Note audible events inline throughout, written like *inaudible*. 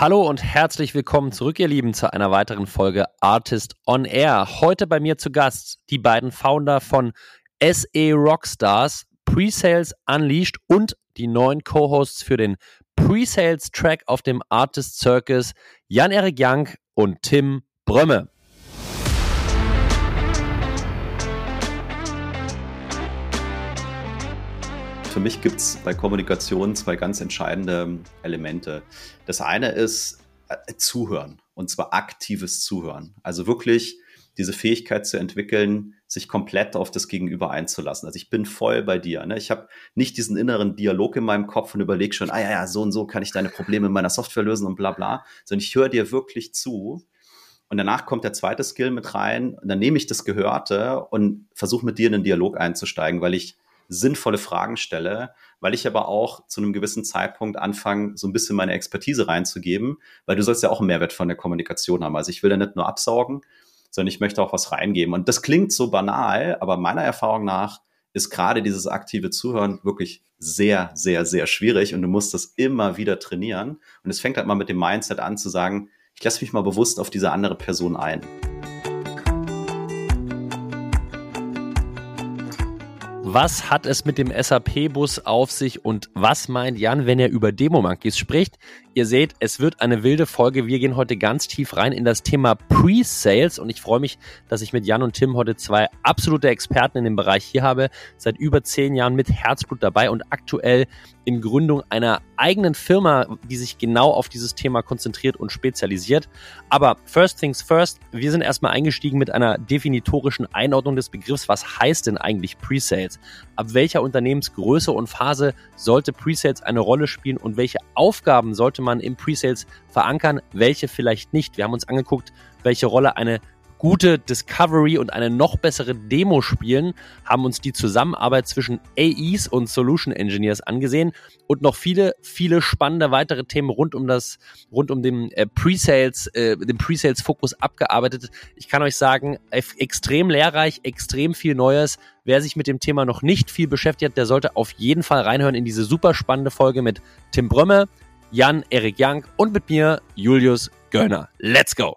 Hallo und herzlich willkommen zurück, ihr Lieben, zu einer weiteren Folge Artist on Air. Heute bei mir zu Gast die beiden Founder von SE Rockstars, Presales Unleashed und die neuen Co-Hosts für den Presales-Track auf dem Artist Circus, Jan-Erik Jank und Tim Brömme. Für mich gibt es bei Kommunikation zwei ganz entscheidende Elemente. Das eine ist äh, Zuhören und zwar aktives Zuhören. Also wirklich diese Fähigkeit zu entwickeln, sich komplett auf das Gegenüber einzulassen. Also ich bin voll bei dir. Ne? Ich habe nicht diesen inneren Dialog in meinem Kopf und überlege schon, ah ja, ja, so und so kann ich deine Probleme in meiner Software lösen und bla bla, sondern ich höre dir wirklich zu. Und danach kommt der zweite Skill mit rein und dann nehme ich das Gehörte und versuche mit dir in den Dialog einzusteigen, weil ich sinnvolle Fragen stelle, weil ich aber auch zu einem gewissen Zeitpunkt anfange, so ein bisschen meine Expertise reinzugeben, weil du sollst ja auch einen Mehrwert von der Kommunikation haben. Also ich will da nicht nur absaugen, sondern ich möchte auch was reingeben. Und das klingt so banal, aber meiner Erfahrung nach ist gerade dieses aktive Zuhören wirklich sehr, sehr, sehr schwierig und du musst das immer wieder trainieren. Und es fängt halt mal mit dem Mindset an zu sagen, ich lasse mich mal bewusst auf diese andere Person ein. Was hat es mit dem SAP-Bus auf sich und was meint Jan, wenn er über Demo-Monkeys spricht? Ihr seht, es wird eine wilde Folge. Wir gehen heute ganz tief rein in das Thema Pre-Sales und ich freue mich, dass ich mit Jan und Tim heute zwei absolute Experten in dem Bereich hier habe. Seit über zehn Jahren mit Herzblut dabei und aktuell in Gründung einer eigenen Firma, die sich genau auf dieses Thema konzentriert und spezialisiert. Aber first things first, wir sind erstmal eingestiegen mit einer definitorischen Einordnung des Begriffs. Was heißt denn eigentlich Pre-Sales? Ab welcher Unternehmensgröße und Phase sollte Pre-Sales eine Rolle spielen und welche Aufgaben sollte man im Presales verankern, welche vielleicht nicht. Wir haben uns angeguckt, welche Rolle eine gute Discovery und eine noch bessere Demo spielen, haben uns die Zusammenarbeit zwischen AEs und Solution Engineers angesehen und noch viele, viele spannende weitere Themen rund um das, rund um den äh, Pre-Sales, äh, den Pre-Sales-Fokus abgearbeitet. Ich kann euch sagen, extrem lehrreich, extrem viel Neues. Wer sich mit dem Thema noch nicht viel beschäftigt hat, der sollte auf jeden Fall reinhören in diese super spannende Folge mit Tim Brömme, Jan Erik Jank und mit mir Julius Göllner. Let's go!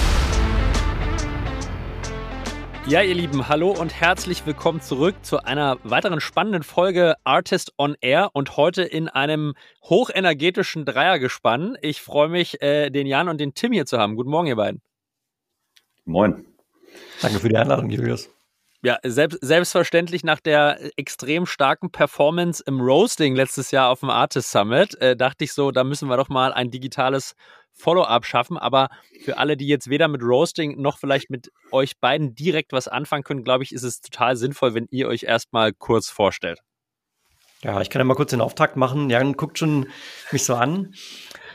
Ja, ihr Lieben, hallo und herzlich willkommen zurück zu einer weiteren spannenden Folge Artist on Air und heute in einem hochenergetischen Dreiergespann. Ich freue mich, äh, den Jan und den Tim hier zu haben. Guten Morgen, ihr beiden. Moin. Danke für die Einladung, Julius. Ja, selbst, selbstverständlich nach der extrem starken Performance im Roasting letztes Jahr auf dem Artist Summit, äh, dachte ich so, da müssen wir doch mal ein digitales Follow-up schaffen. Aber für alle, die jetzt weder mit Roasting noch vielleicht mit euch beiden direkt was anfangen können, glaube ich, ist es total sinnvoll, wenn ihr euch erstmal kurz vorstellt. Ja, ich kann ja mal kurz den Auftakt machen. Jan guckt schon mich so an.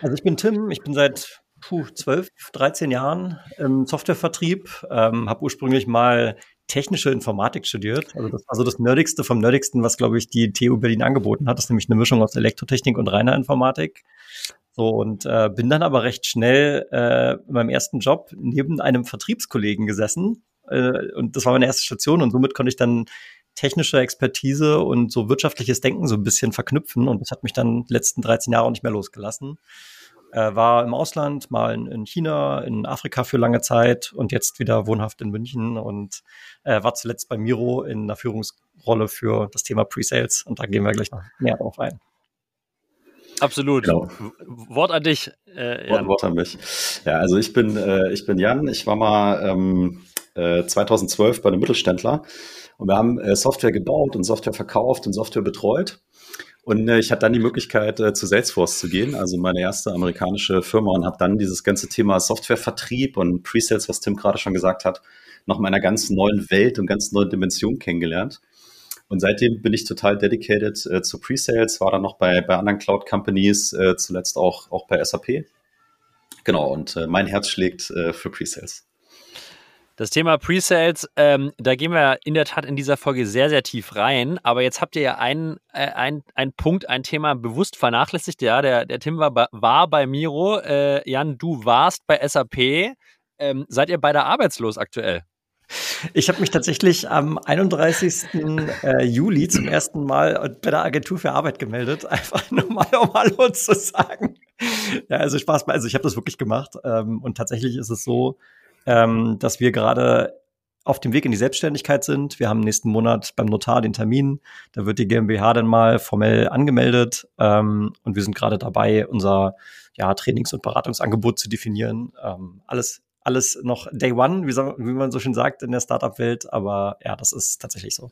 Also ich bin Tim, ich bin seit puh, 12, 13 Jahren im Softwarevertrieb, ähm, habe ursprünglich mal technische Informatik studiert. Also das war so das Nerdigste vom Nerdigsten, was, glaube ich, die TU Berlin angeboten hat. Das ist nämlich eine Mischung aus Elektrotechnik und reiner Informatik. So, und äh, bin dann aber recht schnell äh, in meinem ersten Job neben einem Vertriebskollegen gesessen. Äh, und das war meine erste Station und somit konnte ich dann technische Expertise und so wirtschaftliches Denken so ein bisschen verknüpfen. Und das hat mich dann die letzten 13 Jahre auch nicht mehr losgelassen. Äh, war im Ausland, mal in, in, China, in Afrika für lange Zeit und jetzt wieder wohnhaft in München und äh, war zuletzt bei Miro in einer Führungsrolle für das Thema Pre-Sales. Und da gehen wir gleich noch mehr drauf ein. Absolut. Genau. Wort an dich. Äh, Wort, Wort, an mich. Ja, also ich bin, äh, ich bin Jan. Ich war mal ähm, äh, 2012 bei einem Mittelständler und wir haben äh, Software gebaut und Software verkauft und Software betreut. Und äh, ich hatte dann die Möglichkeit, äh, zu Salesforce zu gehen, also meine erste amerikanische Firma, und habe dann dieses ganze Thema Softwarevertrieb und Presales, was Tim gerade schon gesagt hat, noch in einer ganz neuen Welt und ganz neuen Dimension kennengelernt. Und seitdem bin ich total dedicated äh, zu Pre-Sales, war dann noch bei, bei anderen Cloud-Companies, äh, zuletzt auch, auch bei SAP. Genau, und äh, mein Herz schlägt äh, für Pre-Sales. Das Thema Pre-Sales, ähm, da gehen wir in der Tat in dieser Folge sehr, sehr tief rein. Aber jetzt habt ihr ja einen, äh, ein, ein Punkt, ein Thema bewusst vernachlässigt. Ja, der, der Tim war, war bei Miro. Äh, Jan, du warst bei SAP. Ähm, seid ihr beide arbeitslos aktuell? Ich habe mich tatsächlich am 31. Äh, Juli zum ersten Mal bei der Agentur für Arbeit gemeldet, *laughs* einfach nur mal um Hallo zu sagen. Ja, also Spaß, also ich habe das wirklich gemacht ähm, und tatsächlich ist es so, ähm, dass wir gerade auf dem Weg in die Selbstständigkeit sind. Wir haben nächsten Monat beim Notar den Termin. Da wird die GmbH dann mal formell angemeldet ähm, und wir sind gerade dabei, unser ja, Trainings- und Beratungsangebot zu definieren. Ähm, alles, alles noch Day One, wie, so, wie man so schön sagt in der Startup-Welt, aber ja, das ist tatsächlich so.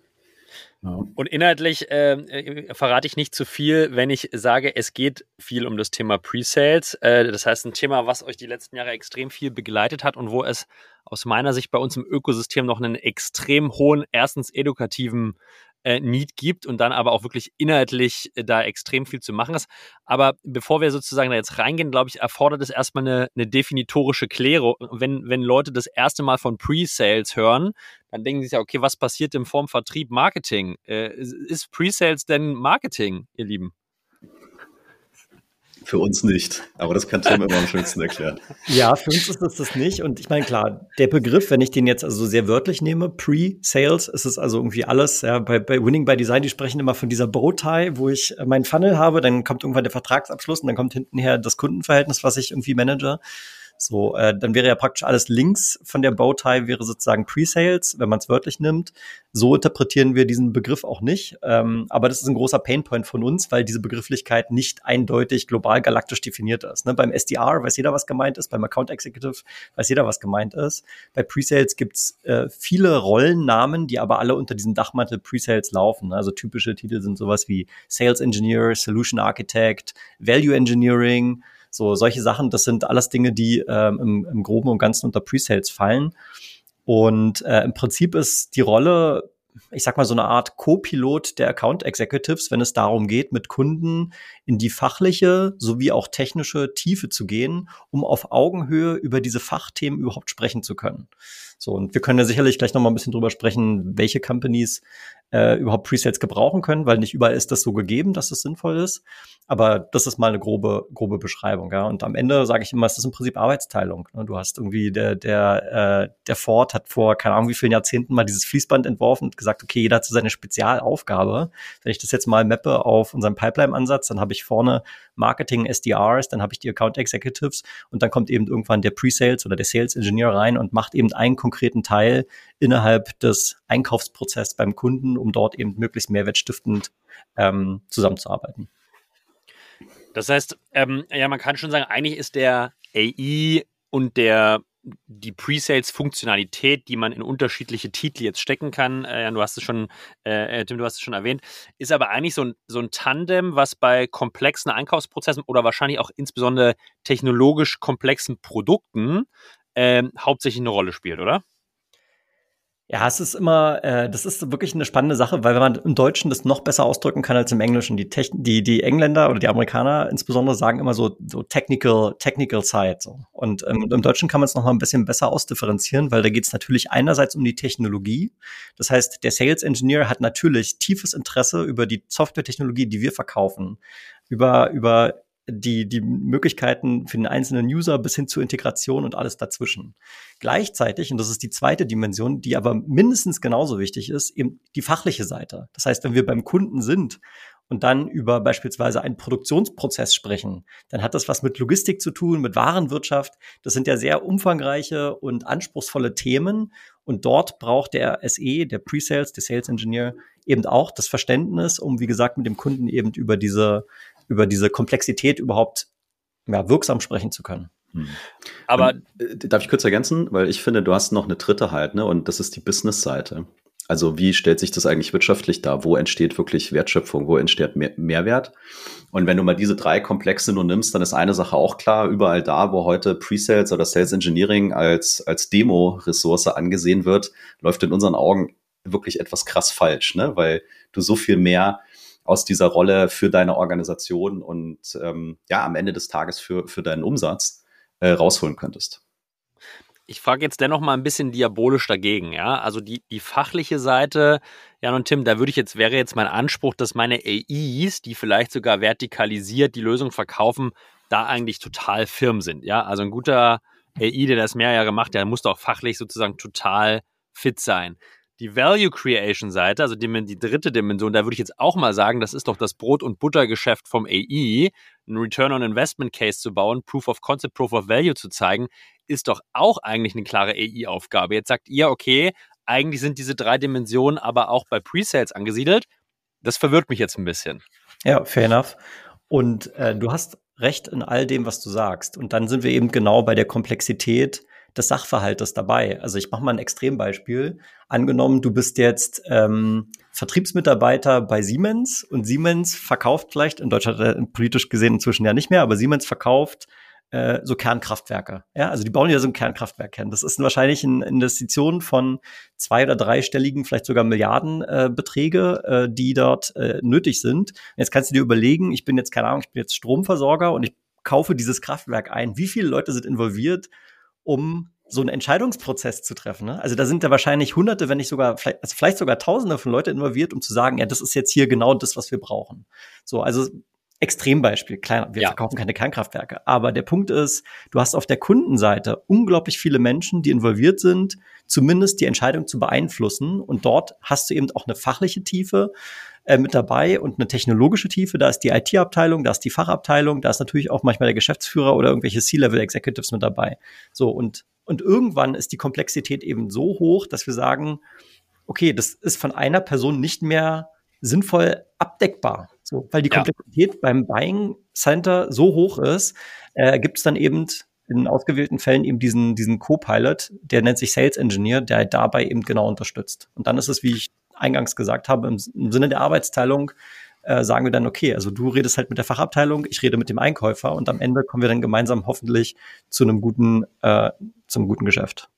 Und inhaltlich ähm, äh, verrate ich nicht zu viel, wenn ich sage, es geht viel um das Thema Pre-Sales. Äh, das heißt, ein Thema, was euch die letzten Jahre extrem viel begleitet hat und wo es aus meiner Sicht bei uns im Ökosystem noch einen extrem hohen, erstens edukativen äh, Need gibt und dann aber auch wirklich inhaltlich äh, da extrem viel zu machen ist. Aber bevor wir sozusagen da jetzt reingehen, glaube ich, erfordert es erstmal eine, eine definitorische Klärung. Wenn, wenn Leute das erste Mal von Pre-Sales hören, dann denken sie sich ja, okay, was passiert im Form Vertrieb, Marketing? Äh, ist Pre-Sales denn Marketing, ihr Lieben? Für uns nicht. Aber das kann Tim immer am schönsten erklären. *laughs* Ja, für uns ist das das nicht. Und ich meine, klar, der Begriff, wenn ich den jetzt also sehr wörtlich nehme, Pre-Sales, ist es also irgendwie alles. Ja, bei, bei Winning by Design, die sprechen immer von dieser Bowtie, wo ich meinen Funnel habe, dann kommt irgendwann der Vertragsabschluss und dann kommt hintenher das Kundenverhältnis, was ich irgendwie manage. So, äh, dann wäre ja praktisch alles links von der Bowtie wäre sozusagen Pre-Sales, wenn man es wörtlich nimmt. So interpretieren wir diesen Begriff auch nicht. Ähm, aber das ist ein großer Painpoint von uns, weil diese Begrifflichkeit nicht eindeutig global galaktisch definiert ist. Ne? Beim SDR weiß jeder, was gemeint ist, beim Account Executive weiß jeder, was gemeint ist. Bei Pre-Sales gibt's äh, viele Rollennamen, die aber alle unter diesem Dachmantel Pre-Sales laufen. Also typische Titel sind sowas wie Sales Engineer, Solution Architect, Value Engineering, so, solche Sachen, das sind alles Dinge, die ähm, im, im Groben und Ganzen unter Presales fallen. Und äh, im Prinzip ist die Rolle, ich sag mal, so eine Art Co-Pilot der Account Executives, wenn es darum geht, mit Kunden in die fachliche sowie auch technische Tiefe zu gehen, um auf Augenhöhe über diese Fachthemen überhaupt sprechen zu können. So, und wir können ja sicherlich gleich noch mal ein bisschen drüber sprechen, welche Companies äh, überhaupt Presales gebrauchen können, weil nicht überall ist das so gegeben, dass es sinnvoll ist. Aber das ist mal eine grobe, grobe Beschreibung. Ja. Und am Ende sage ich immer, es ist im Prinzip Arbeitsteilung. Ne? Du hast irgendwie, der, der, äh, der Ford hat vor keine Ahnung wie vielen Jahrzehnten mal dieses Fließband entworfen und gesagt, okay, jeder hat so seine Spezialaufgabe. Wenn ich das jetzt mal mappe auf unseren Pipeline-Ansatz, dann habe ich vorne Marketing SDRs, dann habe ich die Account Executives und dann kommt eben irgendwann der Pre-Sales oder der Sales Engineer rein und macht eben einen konkreten Teil innerhalb des Einkaufsprozesses beim Kunden, um dort eben möglichst mehrwertstiftend ähm, zusammenzuarbeiten. Das heißt, ähm, ja, man kann schon sagen, eigentlich ist der AI und der die Pre-Sales-Funktionalität, die man in unterschiedliche Titel jetzt stecken kann, äh, du hast es schon, äh, äh, Tim, du hast es schon erwähnt, ist aber eigentlich so ein, so ein Tandem, was bei komplexen Einkaufsprozessen oder wahrscheinlich auch insbesondere technologisch komplexen Produkten äh, hauptsächlich eine Rolle spielt, oder? Ja, es ist immer, äh, das ist wirklich eine spannende Sache, weil man im Deutschen das noch besser ausdrücken kann als im Englischen. Die, Techn die, die Engländer oder die Amerikaner insbesondere sagen immer so, so technical, technical side. So. Und ähm, im Deutschen kann man es noch mal ein bisschen besser ausdifferenzieren, weil da geht es natürlich einerseits um die Technologie. Das heißt, der Sales Engineer hat natürlich tiefes Interesse über die Softwaretechnologie, die wir verkaufen über, über die, die Möglichkeiten für den einzelnen User bis hin zur Integration und alles dazwischen. Gleichzeitig, und das ist die zweite Dimension, die aber mindestens genauso wichtig ist, eben die fachliche Seite. Das heißt, wenn wir beim Kunden sind und dann über beispielsweise einen Produktionsprozess sprechen, dann hat das was mit Logistik zu tun, mit Warenwirtschaft. Das sind ja sehr umfangreiche und anspruchsvolle Themen. Und dort braucht der SE, der Pre-Sales, der Sales Engineer eben auch das Verständnis, um, wie gesagt, mit dem Kunden eben über diese über diese Komplexität überhaupt ja, wirksam sprechen zu können. Hm. Aber und, äh, darf ich kurz ergänzen, weil ich finde, du hast noch eine dritte halt, ne? Und das ist die Business-Seite. Also wie stellt sich das eigentlich wirtschaftlich dar? Wo entsteht wirklich Wertschöpfung? Wo entsteht Mehr Mehrwert? Und wenn du mal diese drei Komplexe nur nimmst, dann ist eine Sache auch klar, überall da, wo heute Pre-Sales oder Sales Engineering als, als Demo-Ressource angesehen wird, läuft in unseren Augen wirklich etwas krass falsch, ne? weil du so viel mehr aus dieser Rolle für deine Organisation und ähm, ja, am Ende des Tages für, für deinen Umsatz äh, rausholen könntest. Ich frage jetzt dennoch mal ein bisschen diabolisch dagegen, ja. Also die, die fachliche Seite, Jan und Tim, da würde ich jetzt, wäre jetzt mein Anspruch, dass meine AIs, die vielleicht sogar vertikalisiert die Lösung verkaufen, da eigentlich total firm sind, ja. Also ein guter AI, der das mehr Jahre macht, der muss doch fachlich sozusagen total fit sein. Die Value Creation Seite, also die, die, dritte Dimension, da würde ich jetzt auch mal sagen, das ist doch das Brot- und Buttergeschäft vom AI, ein Return on Investment Case zu bauen, Proof of Concept, Proof of Value zu zeigen, ist doch auch eigentlich eine klare AI-Aufgabe. Jetzt sagt ihr, okay, eigentlich sind diese drei Dimensionen aber auch bei Presales angesiedelt. Das verwirrt mich jetzt ein bisschen. Ja, fair enough. Und äh, du hast recht in all dem, was du sagst. Und dann sind wir eben genau bei der Komplexität des Sachverhaltes dabei. Also ich mache mal ein Extrembeispiel. Angenommen, du bist jetzt ähm, Vertriebsmitarbeiter bei Siemens und Siemens verkauft vielleicht, in Deutschland politisch gesehen inzwischen ja nicht mehr, aber Siemens verkauft äh, so Kernkraftwerke. Ja, also die bauen ja so ein Kernkraftwerk kennen. Das ist wahrscheinlich eine Investition von zwei- oder dreistelligen, vielleicht sogar Milliardenbeträge, äh, äh, die dort äh, nötig sind. Jetzt kannst du dir überlegen, ich bin jetzt, keine Ahnung, ich bin jetzt Stromversorger und ich kaufe dieses Kraftwerk ein. Wie viele Leute sind involviert, um so einen Entscheidungsprozess zu treffen. Ne? Also da sind da wahrscheinlich hunderte, wenn nicht sogar, vielleicht, also vielleicht sogar tausende von Leuten involviert, um zu sagen, ja, das ist jetzt hier genau das, was wir brauchen. So, also Extrembeispiel, kleiner, wir ja. verkaufen keine Kernkraftwerke. Aber der Punkt ist, du hast auf der Kundenseite unglaublich viele Menschen, die involviert sind, zumindest die Entscheidung zu beeinflussen. Und dort hast du eben auch eine fachliche Tiefe äh, mit dabei und eine technologische Tiefe. Da ist die IT-Abteilung, da ist die Fachabteilung, da ist natürlich auch manchmal der Geschäftsführer oder irgendwelche C-Level-Executives mit dabei. So, und, und irgendwann ist die Komplexität eben so hoch, dass wir sagen, okay, das ist von einer Person nicht mehr sinnvoll abdeckbar. So, weil die Komplexität ja. beim Buying Center so hoch ist, äh, gibt es dann eben in ausgewählten Fällen eben diesen, diesen Co-Pilot, der nennt sich Sales Engineer, der dabei eben genau unterstützt. Und dann ist es, wie ich eingangs gesagt habe, im, im Sinne der Arbeitsteilung, äh, sagen wir dann, okay, also du redest halt mit der Fachabteilung, ich rede mit dem Einkäufer und am Ende kommen wir dann gemeinsam hoffentlich zu einem guten, äh, zum guten Geschäft.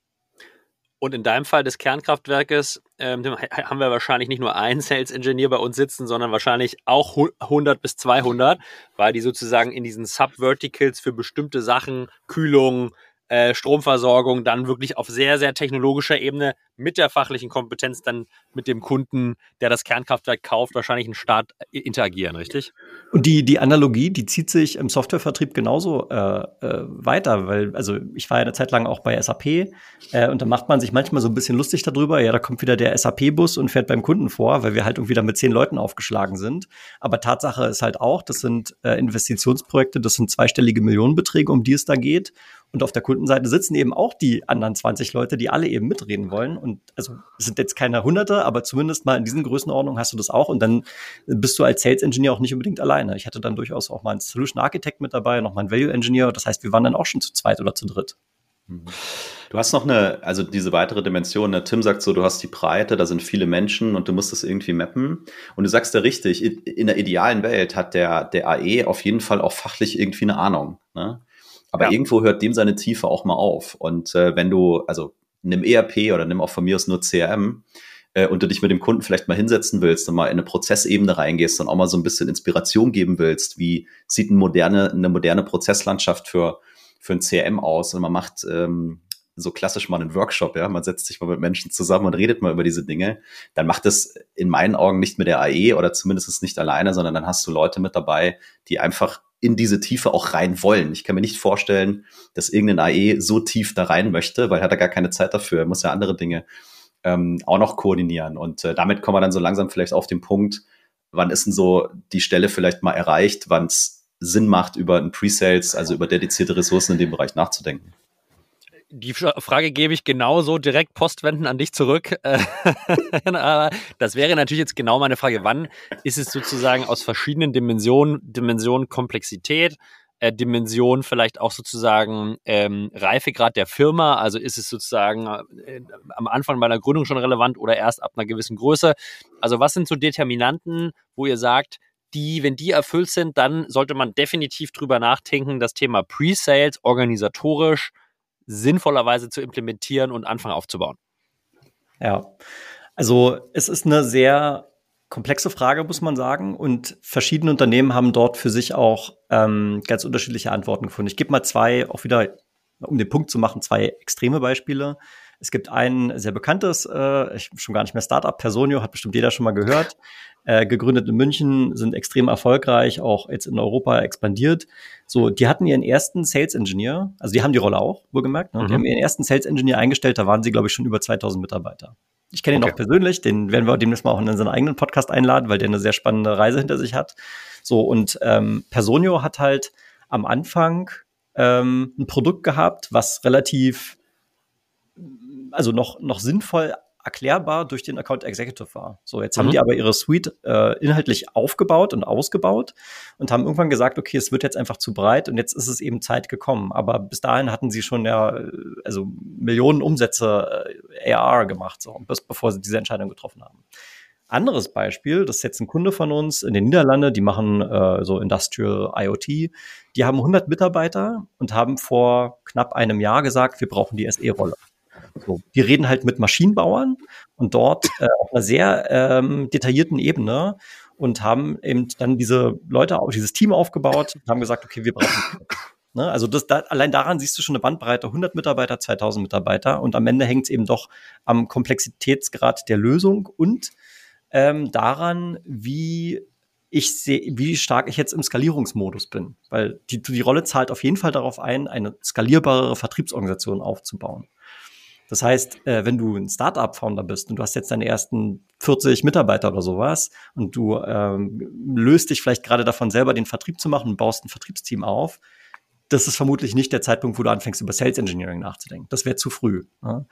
Und in deinem Fall des Kernkraftwerkes ähm, haben wir wahrscheinlich nicht nur einen Sales Engineer bei uns sitzen, sondern wahrscheinlich auch 100 bis 200, weil die sozusagen in diesen Subverticals für bestimmte Sachen, Kühlung, äh, Stromversorgung dann wirklich auf sehr, sehr technologischer Ebene mit der fachlichen Kompetenz dann mit dem Kunden, der das Kernkraftwerk kauft, wahrscheinlich einen Start äh, interagieren, richtig? Und die, die Analogie, die zieht sich im Softwarevertrieb genauso äh, äh, weiter, weil, also ich war ja eine Zeit lang auch bei SAP äh, und da macht man sich manchmal so ein bisschen lustig darüber, ja, da kommt wieder der SAP-Bus und fährt beim Kunden vor, weil wir halt irgendwie da mit zehn Leuten aufgeschlagen sind. Aber Tatsache ist halt auch, das sind äh, Investitionsprojekte, das sind zweistellige Millionenbeträge, um die es da geht. Und auf der Kundenseite sitzen eben auch die anderen 20 Leute, die alle eben mitreden wollen. Und also es sind jetzt keine Hunderte, aber zumindest mal in diesen Größenordnungen hast du das auch. Und dann bist du als Sales Engineer auch nicht unbedingt alleine. Ich hatte dann durchaus auch mal einen Solution Architect mit dabei, noch mal einen Value Engineer. Das heißt, wir waren dann auch schon zu zweit oder zu dritt. Mhm. Du hast noch eine, also diese weitere Dimension. Ne? Tim sagt so, du hast die Breite, da sind viele Menschen und du musst das irgendwie mappen. Und du sagst ja richtig, in der idealen Welt hat der, der AE auf jeden Fall auch fachlich irgendwie eine Ahnung. Ne? Aber ja. irgendwo hört dem seine Tiefe auch mal auf. Und äh, wenn du, also nimm ERP oder nimm auch von mir aus nur CRM, äh, und du dich mit dem Kunden vielleicht mal hinsetzen willst und mal in eine Prozessebene reingehst und auch mal so ein bisschen Inspiration geben willst, wie sieht eine moderne, eine moderne Prozesslandschaft für, für ein CRM aus? Und man macht ähm, so klassisch mal einen Workshop, ja, man setzt sich mal mit Menschen zusammen und redet mal über diese Dinge, dann macht das in meinen Augen nicht mit der AE oder zumindest nicht alleine, sondern dann hast du Leute mit dabei, die einfach in diese Tiefe auch rein wollen. Ich kann mir nicht vorstellen, dass irgendein AE so tief da rein möchte, weil er hat er gar keine Zeit dafür. Er muss ja andere Dinge ähm, auch noch koordinieren. Und äh, damit kommen wir dann so langsam vielleicht auf den Punkt, wann ist denn so die Stelle vielleicht mal erreicht, wann es Sinn macht, über ein Pre-Sales, also über dedizierte Ressourcen in dem Bereich nachzudenken die Frage gebe ich genauso direkt postwenden an dich zurück. *laughs* das wäre natürlich jetzt genau meine Frage. Wann ist es sozusagen aus verschiedenen Dimensionen, Dimensionen Komplexität, äh, Dimension vielleicht auch sozusagen ähm, Reifegrad der Firma? Also ist es sozusagen äh, am Anfang meiner Gründung schon relevant oder erst ab einer gewissen Größe? Also was sind so Determinanten, wo ihr sagt, die, wenn die erfüllt sind, dann sollte man definitiv drüber nachdenken, das Thema Pre-Sales organisatorisch sinnvollerweise zu implementieren und anfangen aufzubauen? Ja, also es ist eine sehr komplexe Frage, muss man sagen. Und verschiedene Unternehmen haben dort für sich auch ähm, ganz unterschiedliche Antworten gefunden. Ich gebe mal zwei auch wieder um den Punkt zu machen, zwei extreme Beispiele. Es gibt ein sehr bekanntes, äh, ich, schon gar nicht mehr Startup, Personio, hat bestimmt jeder schon mal gehört, äh, gegründet in München, sind extrem erfolgreich, auch jetzt in Europa expandiert. So, die hatten ihren ersten Sales Engineer, also die haben die Rolle auch, wohlgemerkt, ne? Mhm. die haben ihren ersten Sales Engineer eingestellt, da waren sie, glaube ich, schon über 2000 Mitarbeiter. Ich kenne ihn okay. auch persönlich, den werden wir demnächst mal auch in unseren eigenen Podcast einladen, weil der eine sehr spannende Reise hinter sich hat. So, und ähm, Personio hat halt am Anfang ähm, ein Produkt gehabt, was relativ also noch, noch sinnvoll erklärbar durch den Account Executive war. So, jetzt mhm. haben die aber ihre Suite äh, inhaltlich aufgebaut und ausgebaut und haben irgendwann gesagt, okay, es wird jetzt einfach zu breit und jetzt ist es eben Zeit gekommen. Aber bis dahin hatten sie schon ja, also Millionen Umsätze äh, AR gemacht, so, bis bevor sie diese Entscheidung getroffen haben. Anderes Beispiel, das ist jetzt ein Kunde von uns in den Niederlanden, die machen äh, so Industrial IoT. Die haben 100 Mitarbeiter und haben vor knapp einem Jahr gesagt, wir brauchen die SE-Rolle. So, die reden halt mit Maschinenbauern und dort äh, auf einer sehr ähm, detaillierten Ebene und haben eben dann diese Leute, dieses Team aufgebaut, haben gesagt, okay, wir brauchen Ne? Also das, da, allein daran siehst du schon eine Bandbreite, 100 Mitarbeiter, 2000 Mitarbeiter und am Ende hängt es eben doch am Komplexitätsgrad der Lösung und ähm, daran, wie ich sehe, wie stark ich jetzt im Skalierungsmodus bin. Weil die, die Rolle zahlt auf jeden Fall darauf ein, eine skalierbare Vertriebsorganisation aufzubauen. Das heißt, äh, wenn du ein Startup-Founder bist und du hast jetzt deine ersten 40 Mitarbeiter oder sowas und du ähm, löst dich vielleicht gerade davon selber, den Vertrieb zu machen und baust ein Vertriebsteam auf, das ist vermutlich nicht der Zeitpunkt, wo du anfängst, über Sales Engineering nachzudenken. Das wäre zu früh. Ja.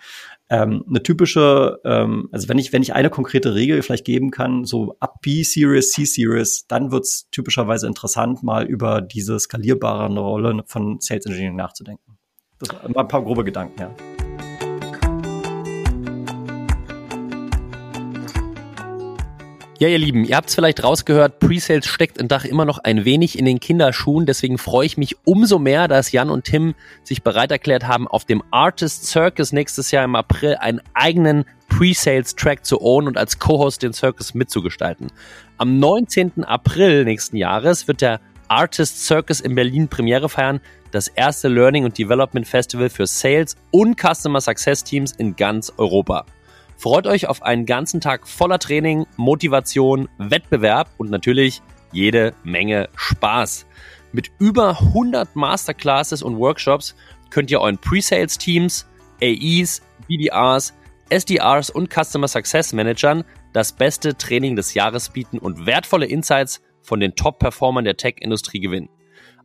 Ähm, eine typische, ähm, also wenn ich, wenn ich eine konkrete Regel vielleicht geben kann, so ab B-Series, C-Series, dann wird's typischerweise interessant, mal über diese skalierbare Rolle von Sales Engineering nachzudenken. Das waren ein paar grobe Gedanken, ja. Ja, ihr Lieben, ihr habt es vielleicht rausgehört, Presales steckt in Dach immer noch ein wenig in den Kinderschuhen. Deswegen freue ich mich umso mehr, dass Jan und Tim sich bereit erklärt haben, auf dem Artist Circus nächstes Jahr im April einen eigenen Presales-Track zu ownen und als Co-Host den Circus mitzugestalten. Am 19. April nächsten Jahres wird der Artist Circus in Berlin Premiere feiern, das erste Learning und Development Festival für Sales und Customer Success Teams in ganz Europa. Freut euch auf einen ganzen Tag voller Training, Motivation, Wettbewerb und natürlich jede Menge Spaß. Mit über 100 Masterclasses und Workshops könnt ihr euren Pre-Sales-Teams, AEs, BDRs, SDRs und Customer Success Managern das beste Training des Jahres bieten und wertvolle Insights von den Top-Performern der Tech-Industrie gewinnen.